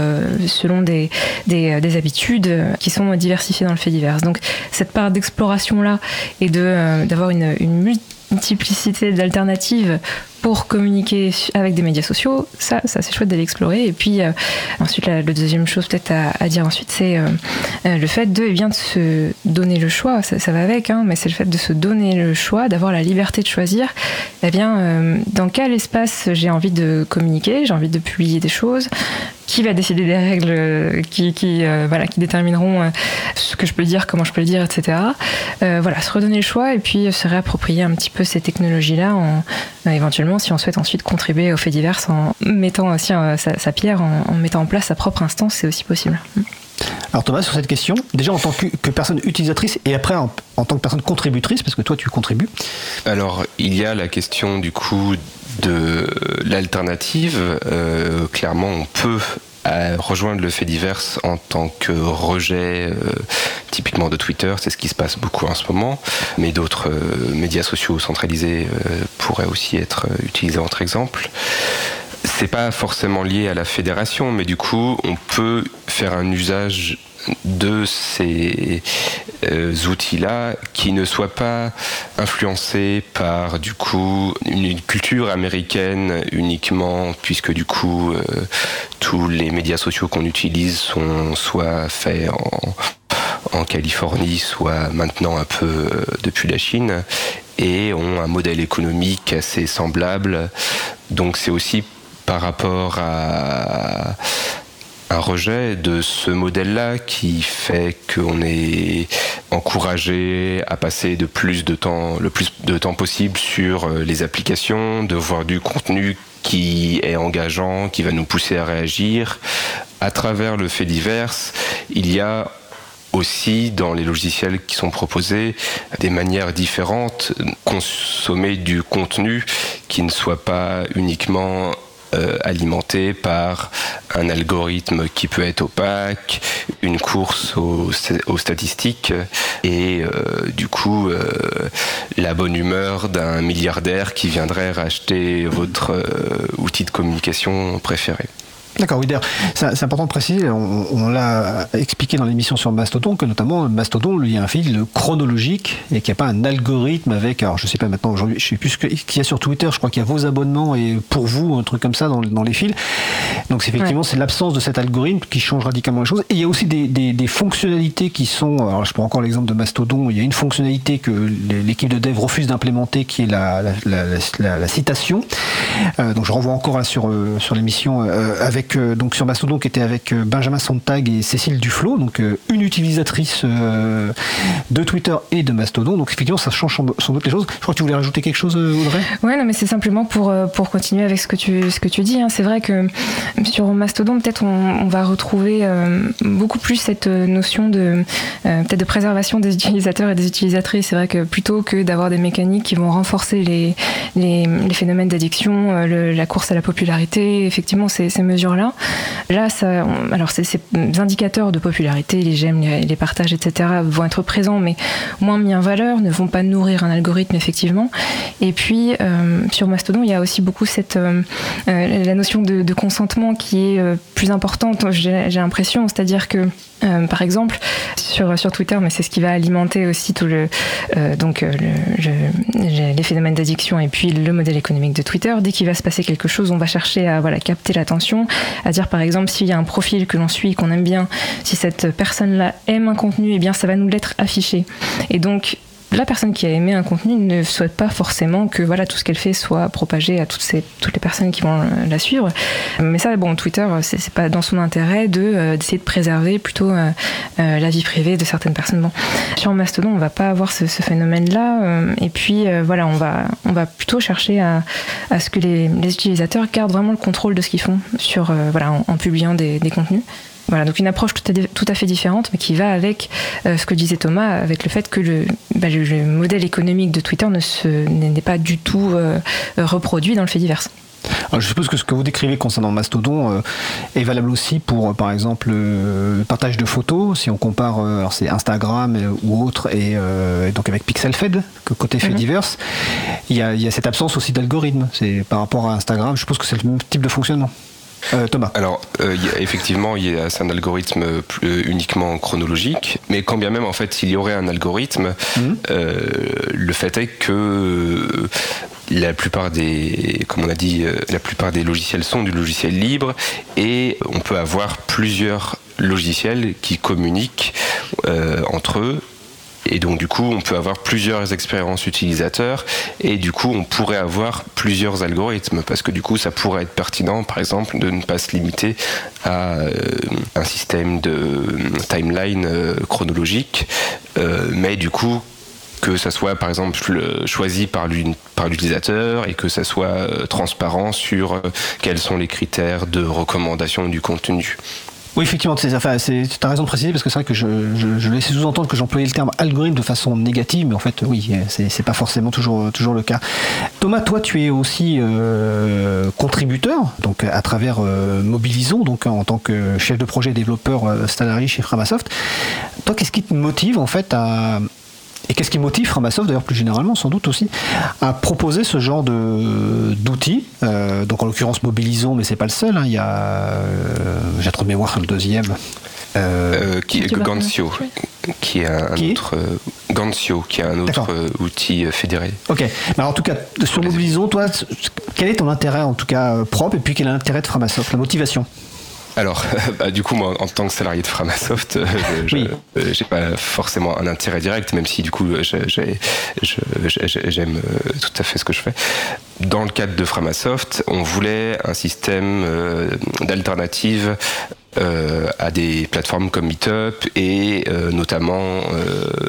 selon des, des, des habitudes qui sont diversifiées dans le fait divers. Donc cette part d'exploration là et d'avoir une, une multiplicité d'alternatives pour communiquer avec des médias sociaux, ça, ça c'est chouette d'aller explorer. Et puis euh, ensuite, la, deuxième chose peut-être à, dire ensuite, c'est euh, euh, le fait de, eh bien, de se donner le choix. Ça, ça va avec, hein, mais c'est le fait de se donner le choix, d'avoir la liberté de choisir. Eh bien, dans quel espace j'ai envie de communiquer, j'ai envie de publier des choses. Qui va décider des règles qui, voilà, qui détermineront ce que je peux dire, comment je peux le dire, etc. Voilà, se redonner le choix et puis se réapproprier un petit peu ces technologies-là en, euh, si on souhaite ensuite contribuer au fait divers en mettant aussi euh, sa, sa pierre, en, en mettant en place sa propre instance, c'est aussi possible. Alors Thomas, sur cette question, déjà en tant que, que personne utilisatrice et après en, en tant que personne contributrice, parce que toi tu contribues, Alors, il y a la question du coup de l'alternative. Euh, clairement, on peut euh, rejoindre le fait divers en tant que rejet, euh, typiquement de Twitter, c'est ce qui se passe beaucoup en ce moment, mais d'autres euh, médias sociaux centralisés euh, pourraient aussi être utilisés entre exemples. C'est pas forcément lié à la fédération, mais du coup, on peut faire un usage de ces euh, outils-là qui ne soient pas influencés par du coup une culture américaine uniquement, puisque du coup euh, tous les médias sociaux qu'on utilise sont soit faits en, Californie, soit maintenant un peu euh, depuis la Chine, et ont un modèle économique assez semblable. Donc c'est aussi par rapport à un rejet de ce modèle-là qui fait qu'on est encouragé à passer de plus de temps, le plus de temps possible sur euh, les applications, de voir du contenu qui est engageant, qui va nous pousser à réagir. À travers le fait divers, il y a aussi dans les logiciels qui sont proposés des manières différentes consommer du contenu qui ne soit pas uniquement euh, alimenté par un algorithme qui peut être opaque, une course aux, statistiques et euh, du coup euh, la bonne humeur d'un milliardaire qui viendrait racheter votre euh, outil de communication préféré. D'accord, oui, d'ailleurs, c'est important de préciser, on, on l'a expliqué dans l'émission sur Mastodon, que notamment Mastodon, lui, il y a un fil chronologique et qu'il n'y a pas un algorithme avec, alors je sais pas maintenant aujourd'hui, je sais plus ce qu'il y a sur Twitter, je crois qu'il y a vos abonnements et pour vous, un truc comme ça dans, dans les fils. Donc effectivement, c'est l'absence de cet algorithme qui change radicalement les choses. Et il y a aussi des, des- des fonctionnalités qui sont, alors je prends encore l'exemple de Mastodon, il y a une fonctionnalité que l'équipe de dev refuse d'implémenter qui est la, la, la- la- la citation. Euh, donc je renvoie encore là, sur, euh, sur l'émission euh, avec avec donc sur Mastodon qui était avec Benjamin Sontag et Cécile Duflo, donc une utilisatrice de Twitter et de Mastodon. Donc effectivement, ça change sans doute les choses. Je crois que tu voulais rajouter quelque chose, Audrey? Ouais, non, mais c'est simplement pour pour continuer avec ce que tu ce que tu dis. Hein. C'est vrai que sur Mastodon, peut-être on, va retrouver beaucoup plus cette notion de peut-être de préservation des utilisateurs et des utilisatrices. C'est vrai que plutôt que d'avoir des mécaniques qui vont renforcer les, les, phénomènes d'addiction, euh, la course à la popularité, effectivement ces, ces là, ça, alors ces, indicateurs de popularité, les j'aime, les, partages, etc., vont être présents, mais moins mis en valeur, ne vont pas nourrir un algorithme effectivement. Et puis euh, sur Mastodon, il y a aussi beaucoup cette euh, la notion de, de, consentement qui est plus importante. J'ai l'impression, c'est-à-dire que euh, par exemple, sur, Twitter, mais c'est ce qui va alimenter aussi tout le, euh, donc, euh, le, les phénomènes d'addiction et puis le modèle économique de Twitter. Dès qu'il va se passer quelque chose, on va chercher à capter l'attention, à dire par exemple s'il y a un profil que l'on suit, qu'on aime bien, si cette personne-là aime un contenu, eh bien ça va nous l'être affiché. Et donc la personne qui a aimé un contenu ne souhaite pas forcément que voilà tout ce qu'elle fait soit propagé à toutes les personnes qui vont la suivre. Mais ça, bon, Twitter, c'est pas dans son intérêt de euh, d'essayer de préserver plutôt euh, euh, la vie privée de certaines personnes. Bon, sur Mastodon, on va pas avoir ce, phénomène-là. et puis voilà, on va on va plutôt chercher à, ce que les, utilisateurs gardent vraiment le contrôle de ce qu'ils font sur voilà en, publiant des contenus. Voilà, donc une approche tout à, fait différente, mais qui va avec euh, ce que disait Thomas, avec le fait que le, bah, modèle économique de Twitter n'est pas du tout euh, reproduit dans le fait divers. je suppose que ce que vous décrivez concernant Mastodon euh, est valable aussi pour, par exemple, le partage de photos. Si on compare, alors c'est Instagram ou autre, et, donc avec PixelFed, que côté fait mhm. divers, il y, a, il y a cette absence aussi d'algorithme. C'est par rapport à Instagram, je suppose que c'est le même type de fonctionnement. Euh, Thomas. Alors, euh, effectivement, il y a, un algorithme uniquement chronologique, mais quand bien même, en fait, s'il y aurait un algorithme, mhm. euh, le fait est que la plupart des, comme on a dit, la plupart des logiciels sont du logiciel libre et on peut avoir plusieurs logiciels qui communiquent entre eux et donc du coup, on peut avoir plusieurs expériences utilisateurs et du coup, on pourrait avoir plusieurs algorithmes parce que du coup, ça pourrait être pertinent, par exemple, de ne pas se limiter à euh, un système de timeline euh, chronologique, euh, mais du coup que ça soit par exemple choisi par l'utilisateur et que ça soit transparent sur quels sont les critères de recommandation du contenu. Oui, effectivement, tu as raison de préciser parce que c'est vrai que je, je, je laissais sous-entendre que j'employais le terme algorithme de façon négative, mais en fait, oui, c'est pas forcément toujours, toujours le cas. Thomas, toi, tu es aussi euh, contributeur, donc à travers euh, Mobilisons, donc en tant que chef de projet développeur euh, salarié chez Framasoft. Toi, qu'est-ce qui te motive en fait à, et qu'est-ce qui motive Framasoft, d'ailleurs plus généralement sans doute aussi, à proposer ce genre d'outils euh, Donc en l'occurrence Mobilisons, mais c'est pas le seul. Hein. Il y a, euh, j'ai trop de mémoire le deuxième. Euh, qui, Gancio, qui est un autre Gancio, qui est un autre outil fédéré. Ok. Mais en tout cas, sur Mobilisons, toi, quel est ton intérêt en tout cas propre, et puis quel est l'intérêt de Framasoft, la motivation? Alors, bah, du coup, moi, en tant que salarié de Framasoft, euh, je n'ai euh, pas forcément un intérêt direct, même si du coup, j'aime euh, tout à fait ce que je fais. Dans le cadre de Framasoft, on voulait un système d'alternative à des plateformes comme Meetup et notamment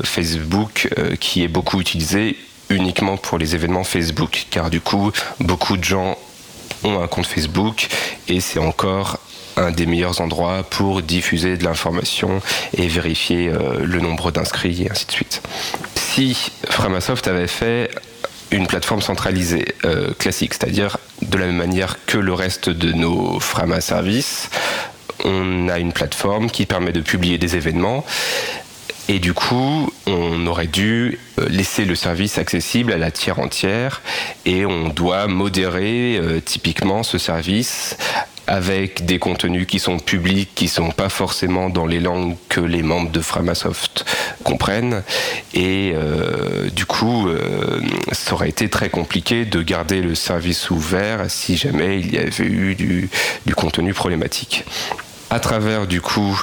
Facebook, qui est beaucoup utilisé uniquement pour les événements Facebook, car du coup, beaucoup de gens ont un compte Facebook et c'est encore un des meilleurs endroits pour diffuser de l'information et vérifier euh, le nombre d'inscrits et ainsi de suite. Si Framasoft avait fait une plateforme centralisée euh, classique, c'est-à-dire de la même manière que le reste de nos Frama services, on a une plateforme qui permet de publier des événements et du coup, on aurait dû euh, laisser le service accessible à la tiers entière et on doit modérer typiquement ce service avec des contenus qui sont publics, qui sont pas forcément dans les langues que les membres de Framasoft comprennent. Et euh, du coup, euh, ça aurait été très compliqué de garder le service ouvert si jamais il y avait eu du contenu problématique. À travers du coup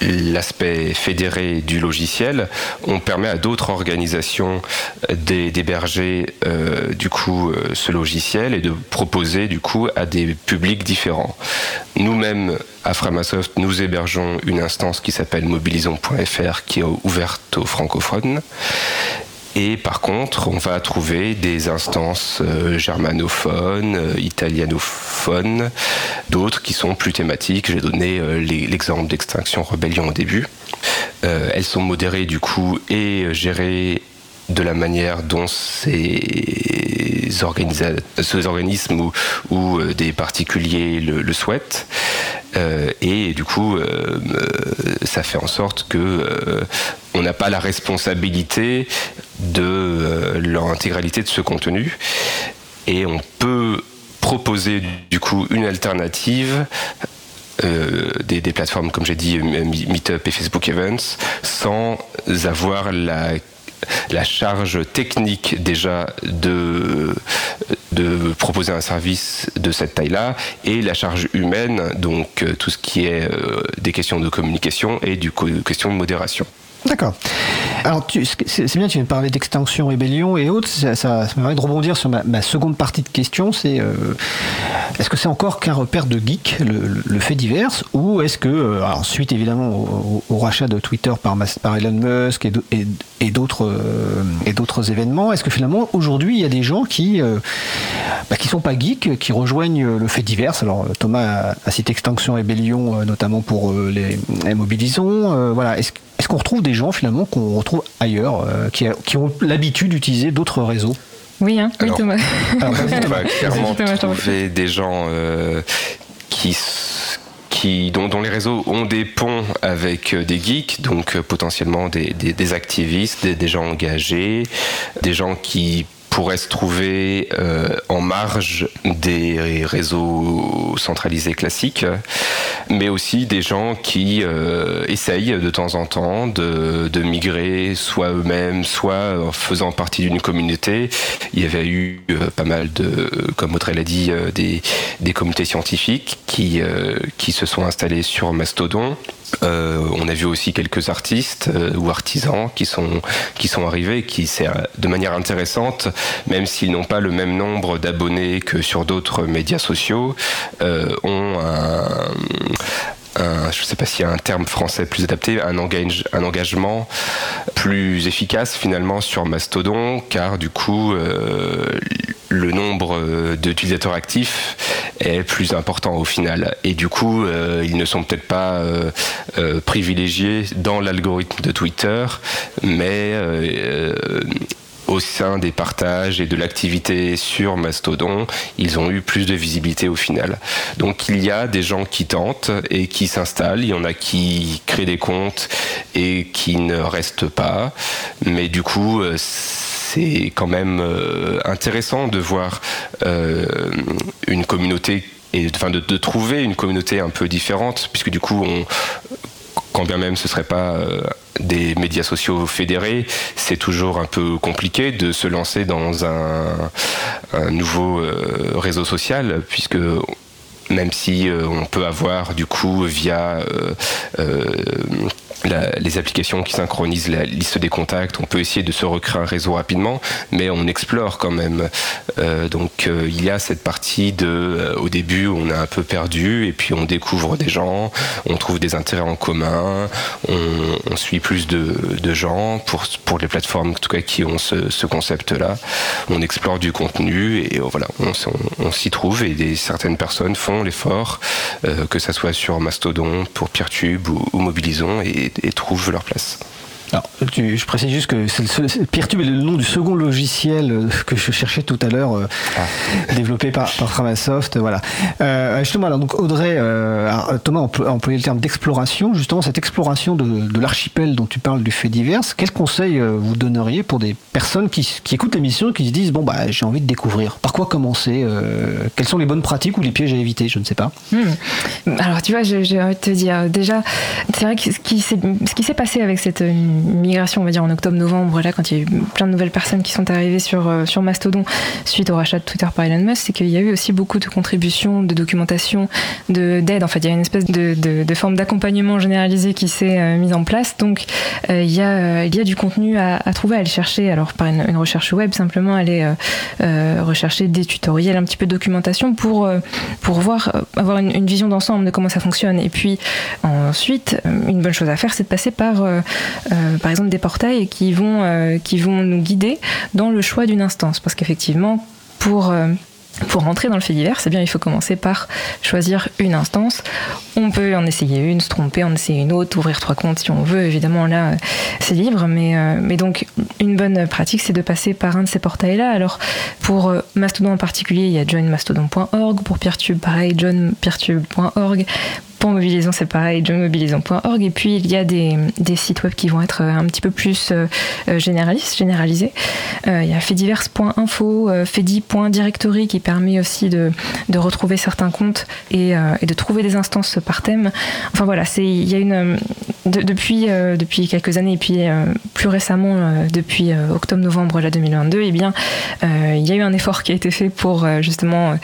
l'aspect fédéré du logiciel, on permet à d'autres organisations d'héberger euh, du coup euh, ce logiciel et de proposer du coup à des publics différents. Nous-mêmes à Framasoft, nous hébergeons une instance qui s'appelle mobilisons.fr qui est ouverte aux francophones et par contre, on va trouver des instances euh, germanophones, euh, italianophones, d'autres qui sont plus thématiques. J'ai donné euh, l'exemple d'Extinction Rebellion au début. elles sont modérées du coup et gérées de la manière dont ces, organismes ou, des particuliers le, souhaitent. Et du coup, ça fait en sorte que on n'a pas la responsabilité de euh, l'intégralité de ce contenu. Et on peut proposer du coup une alternative euh, des, plateformes comme j'ai dit Meetup et Facebook Events sans avoir la charge technique déjà de, de proposer un service de cette taille-là et la charge humaine, donc euh, tout ce qui est des questions de communication et du questions de modération. D'accord. Alors, c'est bien, tu viens de parler d'extinction, rébellion et autres. Ça, ça, me permet de rebondir sur ma, seconde partie de question. C'est euh, est-ce que c'est encore qu'un repère de geek, le, fait divers, ou est-ce que, euh, alors, suite évidemment au, rachat de Twitter par, Elon Musk et, d'autres euh, et d'autres événements, est-ce que finalement aujourd'hui il y a des gens qui bah, qui sont pas geeks, qui rejoignent le fait divers? Alors Thomas a, cité extinction, rébellion, notamment pour les, les mobilisons. voilà. Est-ce qu'on retrouve des gens finalement qu'on retrouve ailleurs, euh, qui, qui, ont l'habitude d'utiliser d'autres réseaux? Oui, hein. Oui Thomas. on va clairement trouver des gens euh, qui qui, dont, dont, les réseaux ont des ponts avec euh, des geeks, donc potentiellement des, des, des activistes, des, des, gens engagés, des gens qui pourrait se trouver euh, en marge des réseaux centralisés classiques, mais aussi des gens qui euh, essayent de temps en temps de, migrer soit eux-mêmes, soit en faisant partie d'une communauté. Il y avait eu euh, pas mal de, comme Audrey l'a dit, des, des communautés scientifiques qui, se sont installées sur Mastodon euh, on a vu aussi quelques artistes euh, ou artisans qui sont, qui sont arrivés, qui, de manière intéressante, même s'ils n'ont pas le même nombre d'abonnés que sur d'autres médias sociaux, euh, ont un, je ne sais pas s'il y a un terme français plus adapté, un, engagement plus efficace finalement sur Mastodon, car du coup, le nombre euh, d'utilisateurs actifs est plus important au final. Et du coup, euh, ils ne sont peut-être pas euh, privilégiés dans l'algorithme de Twitter, mais au sein des partages et de l'activité sur Mastodon, ils ont eu plus de visibilité au final. Donc il y a des gens qui tentent et qui s'installent, il y en a qui créent des comptes et qui ne restent pas, mais du coup c'est quand même euh, intéressant de voir euh, une communauté et enfin de, trouver une communauté un peu différente, puisque du coup, on, quand bien même ce serait pas euh, des médias sociaux fédérés, c'est toujours un peu compliqué de se lancer dans un, nouveau réseau social, puisque même si on peut avoir du coup via les applications qui synchronisent la liste des contacts, on peut essayer de se recréer un réseau rapidement, mais on explore quand même. Euh, donc euh, il y a cette partie de, euh, au début, on est un peu perdu, et puis on découvre des gens, on trouve des intérêts en commun, on, suit plus de, gens pour, pour les plateformes en tout cas qui ont ce, concept-là. On explore du contenu et voilà, on, s'y trouve et certaines personnes font l'effort, que ça soit sur Mastodon, pour PeerTube ou, ou Mobilisons, et trouvent leur place. Alors, je précise juste que c'est Peertube est le nom du second logiciel euh, que je cherchais tout à l'heure, euh, ah. développé par, par Framasoft. Voilà. Euh, justement, alors donc Audrey, Thomas a employé le terme d'exploration. Justement, cette exploration de, l'archipel dont tu parles du fait divers, quels conseils vous donneriez pour des personnes qui, écoutent l'émission et qui se disent bon bah j'ai envie de découvrir. Par quoi commencer Quelles sont les bonnes pratiques ou les pièges à éviter Je ne sais pas. Hmm. Alors tu vois, j'ai envie de te dire déjà, c'est vrai que ce qui s'est passé avec cette migration, on va dire en octobre-novembre, là, quand il y a eu plein de nouvelles personnes qui sont arrivées sur, sur Mastodon suite au rachat de Twitter par Elon Musk, c'est qu'il y a eu aussi beaucoup de contributions, de documentation, d'aide. En fait, il y a une espèce de, de, forme d'accompagnement généralisé qui s'est mise en place. Donc, il, y a, il y a du contenu à, trouver, à aller chercher. Alors, par une, recherche web, simplement aller rechercher des tutoriels, un petit peu de documentation pour, pour voir, avoir une, vision d'ensemble de comment ça fonctionne. Et puis, ensuite, une bonne chose à faire, c'est de passer par, euh, euh, par exemple, des portails qui vont, euh, qui vont nous guider dans le choix d'une instance. Parce qu'effectivement, pour pour rentrer dans le fait divers, c'est bien, il faut commencer par choisir une instance. On peut en essayer une, se tromper, en essayer une autre, ouvrir trois comptes si on veut. Évidemment, là, c'est libre. Mais, mais donc, une bonne pratique, c'est de passer par un de ces portails-là. Alors, pour Mastodon en particulier, il y a joinmastodon.org. Pour Peertube, pareil, johnpeertube.org. Pour c'est pareil, johnmobilisons.org. Et puis, il y a des, sites web qui vont être euh, un petit peu plus euh, euh, généralistes, généralisés. il y a faitdivers.info, fedi.directory qui permet aussi de, retrouver certains comptes et, et, de trouver des instances par thème. Enfin voilà, c'est il y a une depuis depuis quelques années et puis plus récemment depuis octobre-novembre 2022, et eh bien il y a eu un effort qui a été fait pour justement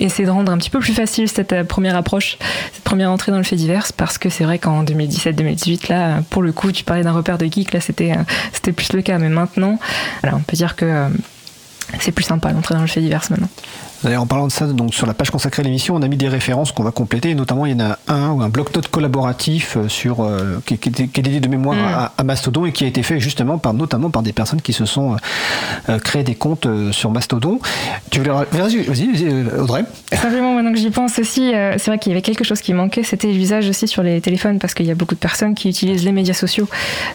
essayer de rendre un petit peu plus facile cette euh, première approche, cette première entrée dans le fait divers, parce que c'est vrai qu'en 2017-2018, là, pour le coup, tu parlais d'un repère de geek, là, c'était, euh, c'était plus le cas, mais maintenant, on peut dire que euh, c'est plus sympa d'entrer dans le fait divers maintenant. D'ailleurs, en parlant de ça, donc sur la page consacrée à l'émission, on a mis des références qu'on va compléter. Notamment, il y en a un ou un bloc-notes collaboratif euh, sur euh, qui, qui, est, qui, est dédié de mémoire mm. à, Mastodon et qui a été fait justement par notamment par des personnes qui se sont euh, créé des comptes sur Mastodon. Tu veux vas-y, vas-y, Audrey. Simplement, maintenant que j'y pense aussi, c'est vrai qu'il y avait quelque chose qui manquait, c'était l'usage aussi sur les téléphones parce qu'il y a beaucoup de personnes qui utilisent les médias sociaux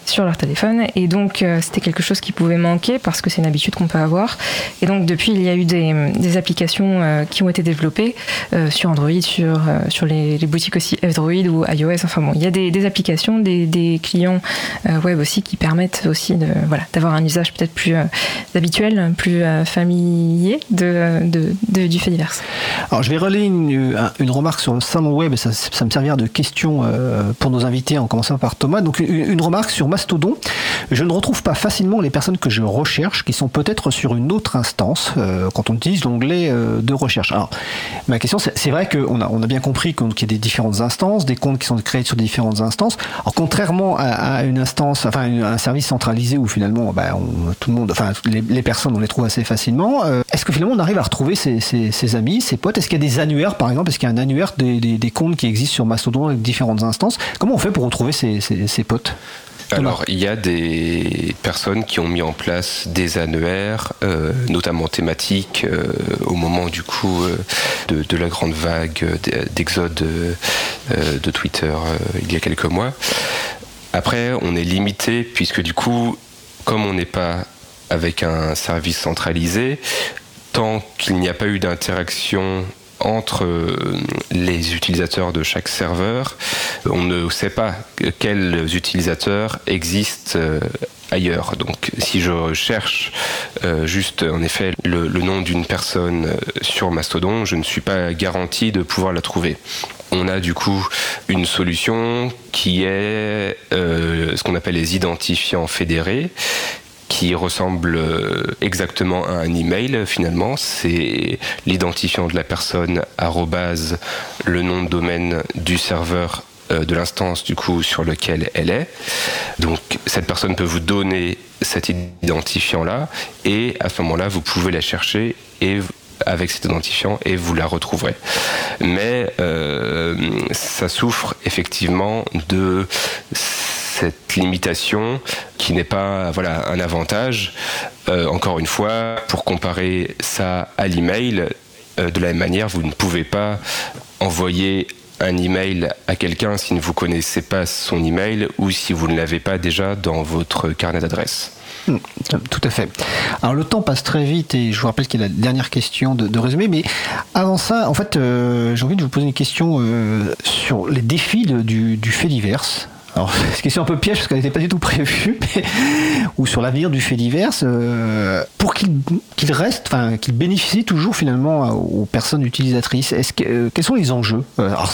sur leur téléphone et donc c'était quelque chose qui pouvait manquer parce que c'est une habitude qu'on peut avoir. Et donc depuis, il y a eu des, des applications euh, qui ont été développées euh, sur Android, sur, euh, sur les, boutiques aussi Android ou iOS. Enfin bon, il y a des, applications, des, clients web aussi qui permettent aussi de, voilà, d'avoir un usage peut-être plus habituel, plus familier de, du fait divers. Alors je vais relayer une, remarque sur le salon web ça, ça me servira de question pour nos invités en commençant par Thomas. Donc une, une remarque sur Mastodon. Je ne retrouve pas facilement les personnes que je recherche qui sont peut-être sur une autre instance quand on utilise l'onglet de recherche. Alors, ma question, c'est vrai qu'on a, on a bien compris qu'il y a des différentes instances, des comptes qui sont créés sur différentes instances. Alors, contrairement à, une instance, enfin, un service centralisé où finalement, bah, tout le monde, enfin, les, personnes, on les trouve assez facilement, euh, est-ce que finalement on arrive à retrouver ses, amis, ses potes? Est-ce qu'il y a des annuaires, par exemple? Est-ce qu'il y a un annuaire des, comptes qui existent sur Mastodon avec différentes instances? Comment on fait pour retrouver ses, ses potes? Alors, il y a des personnes qui ont mis en place des annuaires, euh, notamment thématiques, euh, au moment du coup euh, de, la grande vague d'exode de Twitter il y a quelques mois. Après, on est limité puisque du coup, comme on n'est pas avec un service centralisé, tant qu'il n'y a pas eu d'interaction entre euh, les utilisateurs de chaque serveur. On ne sait pas quels utilisateurs existent euh, ailleurs. Donc si je cherche euh, juste en effet le, nom d'une personne sur Mastodon, je ne suis pas garanti de pouvoir la trouver. On a du coup une solution qui est ce qu'on appelle les identifiants fédérés qui ressemble euh, exactement à un email finalement. C'est l'identifiant de la personne arrobase le nom de domaine du serveur euh, de l'instance du coup sur lequel elle est. Donc cette personne peut vous donner cet identifiant là et à ce moment-là vous pouvez la chercher et avec cet identifiant et vous la retrouverez. Mais euh, ça souffre effectivement de cette limitation qui n'est pas voilà un avantage. Euh, encore une fois, pour comparer ça à l'email, euh, de la même manière, vous ne pouvez pas envoyer un email à quelqu'un si vous ne connaissez pas son email ou si vous ne l'avez pas déjà dans votre carnet d'adresse. Hmm, tout à fait. Alors le temps passe très vite et je vous rappelle qu'il y a la dernière question de, résumé, mais avant ça, en fait, euh, j'ai envie de vous poser une question sur les défis du fait divers. Alors, c'est une question un peu piège parce qu'elle n'était pas du tout prévue, ou sur l'avenir du fait divers, euh, pour qu'il reste, enfin, qu'il bénéficie toujours finalement aux personnes utilisatrices. Euh, quels sont les enjeux? Euh, Alors,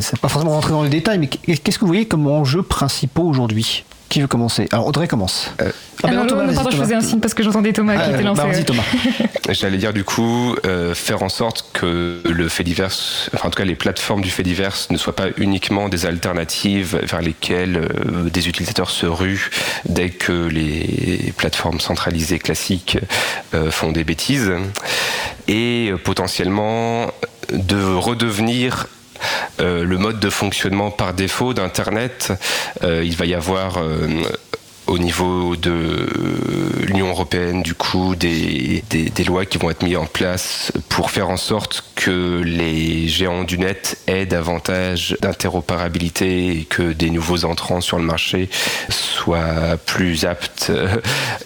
c'est pas forcément rentrer dans les détails, mais qu'est-ce que vous voyez comme enjeux principaux aujourd'hui? Qui veut commencer? Alors Audrey commence. Euh, ah, non, non, non, pardon, je faisais un signe parce que j'entendais Thomas qui était lancé. Bah, vas-y Thomas. J'allais dire du coup euh, faire en sorte que le fait divers, enfin en tout cas les plateformes du fait divers ne soient pas uniquement des alternatives vers lesquelles euh, des utilisateurs se ruent dès que les plateformes centralisées classiques euh, font des bêtises et euh, potentiellement de redevenir le mode de fonctionnement par défaut d'Internet. Euh, il va y avoir euh, au niveau de l'Union européenne, du coup, des, des, des, lois qui vont être mises en place pour faire en sorte que les géants du net aient davantage d'interopérabilité et que des nouveaux entrants sur le marché soient plus aptes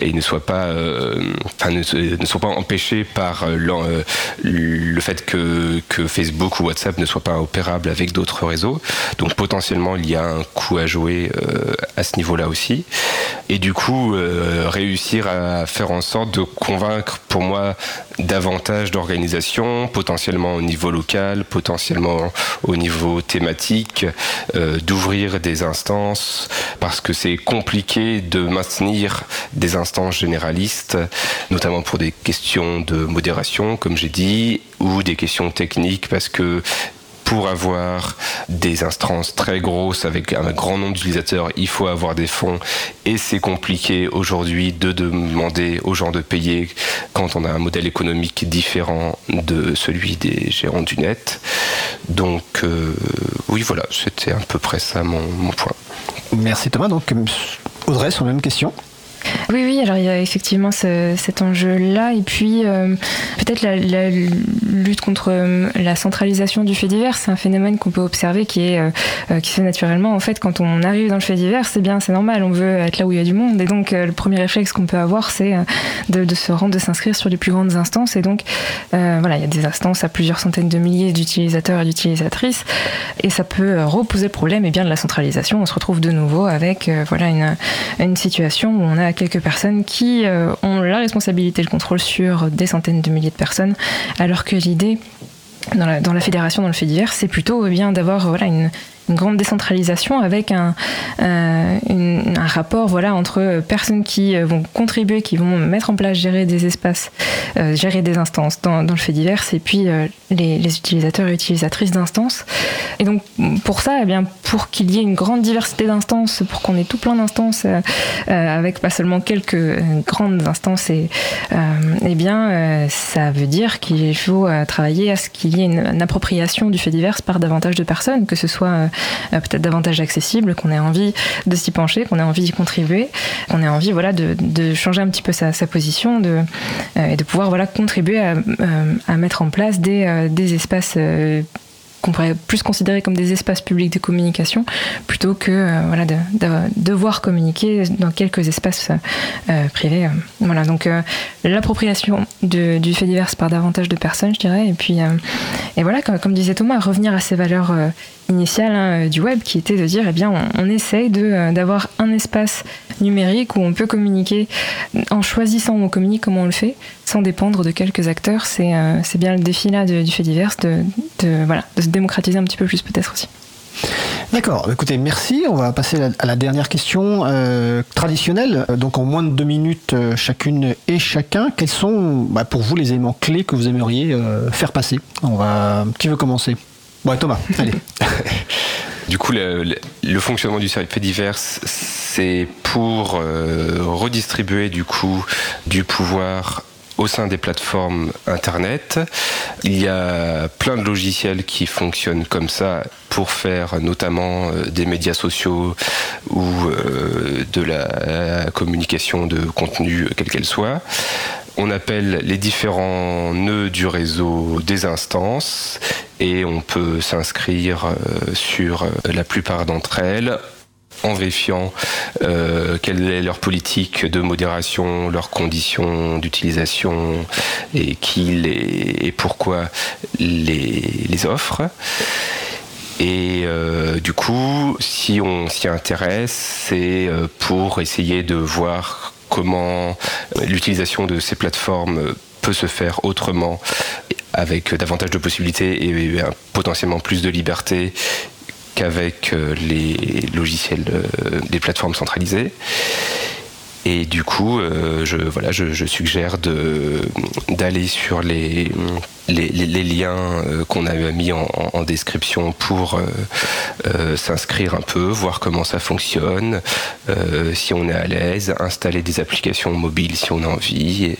et ne soient pas, euh, enfin, ne, soient pas empêchés par le, le fait que, que, Facebook ou WhatsApp ne soient pas opérables avec d'autres réseaux. Donc potentiellement, il y a un coup à jouer euh, à ce niveau-là aussi et du coup euh, réussir à faire en sorte de convaincre pour moi davantage d'organisations, potentiellement au niveau local, potentiellement au niveau thématique, euh, d'ouvrir des instances, parce que c'est compliqué de maintenir des instances généralistes, notamment pour des questions de modération, comme j'ai dit, ou des questions techniques, parce que pour avoir des instances très grosses avec un grand nombre d'utilisateurs, il faut avoir des fonds et c'est compliqué aujourd'hui de demander aux gens de payer quand on a un modèle économique différent de celui des gérants du net. Donc euh, oui, voilà, c'était à peu près ça mon, mon point. Merci Thomas. Donc Audrey, sur la même question. Oui, oui, alors il y a effectivement ce, cet enjeu-là, et puis euh, peut-être la, lutte contre euh, la centralisation du fait divers, c'est un phénomène qu'on peut observer qui est euh, qui se fait naturellement. En fait, quand on arrive dans le fait divers, c'est bien, c'est normal, on veut être là où il y a du monde, et donc le premier réflexe qu'on peut avoir, c'est de, se rendre, de s'inscrire sur les plus grandes instances, et donc voilà, il y a des instances à plusieurs centaines de milliers d'utilisateurs et d'utilisatrices, et ça peut reposer le problème, et bien de la centralisation. On se retrouve de nouveau avec voilà une, une situation où on a quelques personnes qui euh, ont la responsabilité et le contrôle sur des centaines de milliers de personnes, alors que l'idée dans la, fédération, dans le fait divers, c'est plutôt eh bien d'avoir voilà une, une grande décentralisation avec un, euh, un rapport voilà, entre personnes qui vont contribuer, qui vont mettre en place, gérer des espaces, euh, gérer des instances dans, le fait divers, et puis euh, les, utilisateurs et utilisatrices d'instances. Et donc pour ça, eh bien, pour qu'il y ait une grande diversité d'instances, pour qu'on ait tout plein d'instances, euh, avec pas seulement quelques grandes instances, et, eh bien, ça veut dire qu'il faut travailler à ce qu'il y ait une, une, appropriation du fait divers par davantage de personnes, que ce soit euh, peut-être davantage accessible, qu'on ait envie de s'y pencher, qu'on ait envie d'y contribuer, qu'on ait envie voilà, de, changer un petit peu sa, position de, euh, et de pouvoir voilà, contribuer à, euh, mettre en place des, des espaces qu'on pourrait plus considérer comme des espaces publics de communication plutôt que euh, voilà de, de, devoir communiquer dans quelques espaces euh, privés voilà donc euh, l'appropriation du fait divers par davantage de personnes je dirais et puis et voilà comme, disait Thomas revenir à ces valeurs initiales hein, du web qui était de dire eh bien on, on essaye de d'avoir un espace numérique où on peut communiquer en choisissant où on communique comment on le fait sans dépendre de quelques acteurs. C'est c'est bien le défi là du fait divers de, de voilà démocratiser un petit peu plus peut-être aussi. D'accord, écoutez, merci. On va passer à la dernière question euh, traditionnelle. Donc en moins de deux minutes euh, chacune et chacun, quels sont bah, pour vous les éléments clés que vous aimeriez euh, faire passer? On va, Qui veut commencer Ouais, Thomas, allez. Du coup, le, le, le, fonctionnement du fait divers, c'est pour euh, redistribuer du coup du pouvoir au sein des plateformes Internet. Il y a plein de logiciels qui fonctionnent comme ça pour faire notamment euh, des médias sociaux ou euh, de la communication de contenu, quelle qu'elle soit. On appelle les différents nœuds du réseau des instances et on peut s'inscrire euh, sur la plupart d'entre elles en vérifiant euh, quelle est leur politique de modération, leurs conditions d'utilisation et qui les, et pourquoi les, les offre. Et euh, du coup, si on s'y intéresse, c'est euh, pour essayer de voir comment l'utilisation de ces plateformes peut se faire autrement avec davantage de possibilités et, et potentiellement plus de liberté qu'avec les logiciels des plateformes centralisées. Et du coup, euh, je, voilà, je, suggère d'aller sur les, les, liens euh, qu'on a mis en, description pour euh, s'inscrire un peu, voir comment ça fonctionne, si on est à l'aise, installer des applications mobiles si on a envie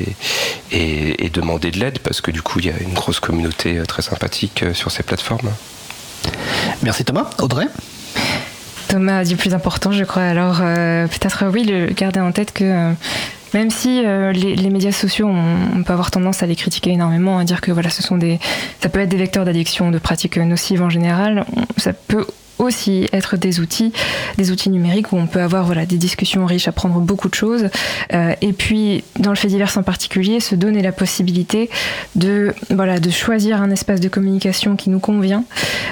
et demander de l'aide parce que du coup, il y a une grosse communauté très sympathique sur ces plateformes. Merci Thomas. Audrey Thomas dit plus important, je crois. Alors, euh, peut-être, oui, le, garder en tête que. Euh, même si euh, les, médias sociaux, on, peut avoir tendance à les critiquer énormément, à dire que ce sont des, ça peut être des vecteurs d'addiction, de pratiques nocives en général. ça peut aussi être des outils, des outils numériques où on peut avoir voilà, des discussions riches, apprendre beaucoup de choses. Euh, et puis, dans le fait divers en particulier, se donner la possibilité de, voilà, de choisir un espace de communication qui nous convient,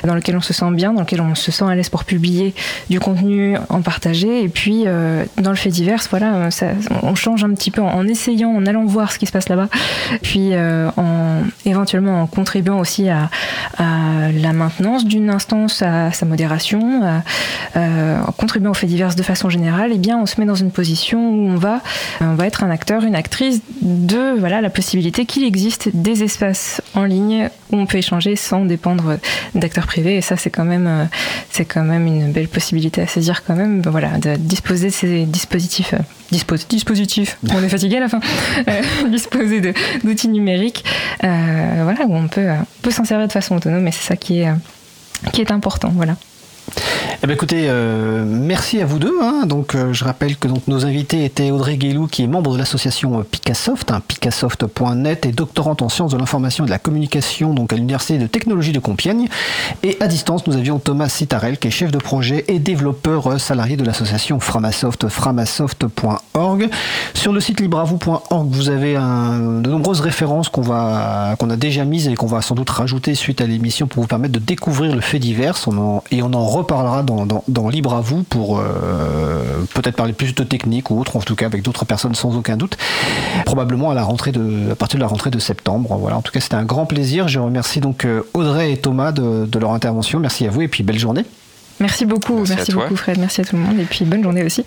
dans lequel on se sent bien, dans lequel on se sent à l'aise pour publier du contenu, en partager. Et puis, euh, dans le fait divers, voilà, on change un petit peu en, essayant, en allant voir ce qui se passe là-bas, puis euh, en éventuellement en contribuant aussi à la maintenance d'une instance, à sa modération euh, euh, en contribuant aux faits divers de façon générale, eh bien, on se met dans une position où on va, on va être un acteur, une actrice de voilà, la possibilité qu'il existe des espaces en ligne où on peut échanger sans dépendre d'acteurs privés. Et ça, c'est quand même, euh, c'est quand même une belle possibilité à saisir quand même, voilà, de disposer de ces dispositifs. dispositifs, on est fatigué à la fin, disposer d'outils numériques, voilà, où on peut, peut s'en servir de façon autonome, et c'est ça qui est, qui est important, voilà. Eh bien, écoutez, euh, merci à vous deux. Hein. Donc, euh, je rappelle que nos invités étaient Audrey Guélou, qui est membre de l'association euh, Picassoft, hein, picasoft.net, et doctorante en sciences de l'information et de la communication donc à l'Université de technologie de Compiègne. Et à distance, nous avions Thomas Citarel, qui est chef de projet et développeur salarié de l'association Framasoft, framasoft.org. Sur le site libravou.org, vous avez de nombreuses références qu'on a déjà mises et qu'on va sans doute rajouter suite à l'émission pour vous permettre de découvrir le fait divers. et on en reparlera dans, dans, Libre à vous pour euh, peut-être parler plus de technique ou autre, en tout cas avec d'autres personnes sans aucun doute. Probablement à la rentrée de, à partir de la rentrée de septembre. Voilà. En tout cas, c'était un grand plaisir. Je remercie donc euh, Audrey et Thomas de, de leur intervention. Merci à vous et puis belle journée. Merci beaucoup, merci, merci beaucoup Fred, merci à tout le monde et puis bonne journée aussi.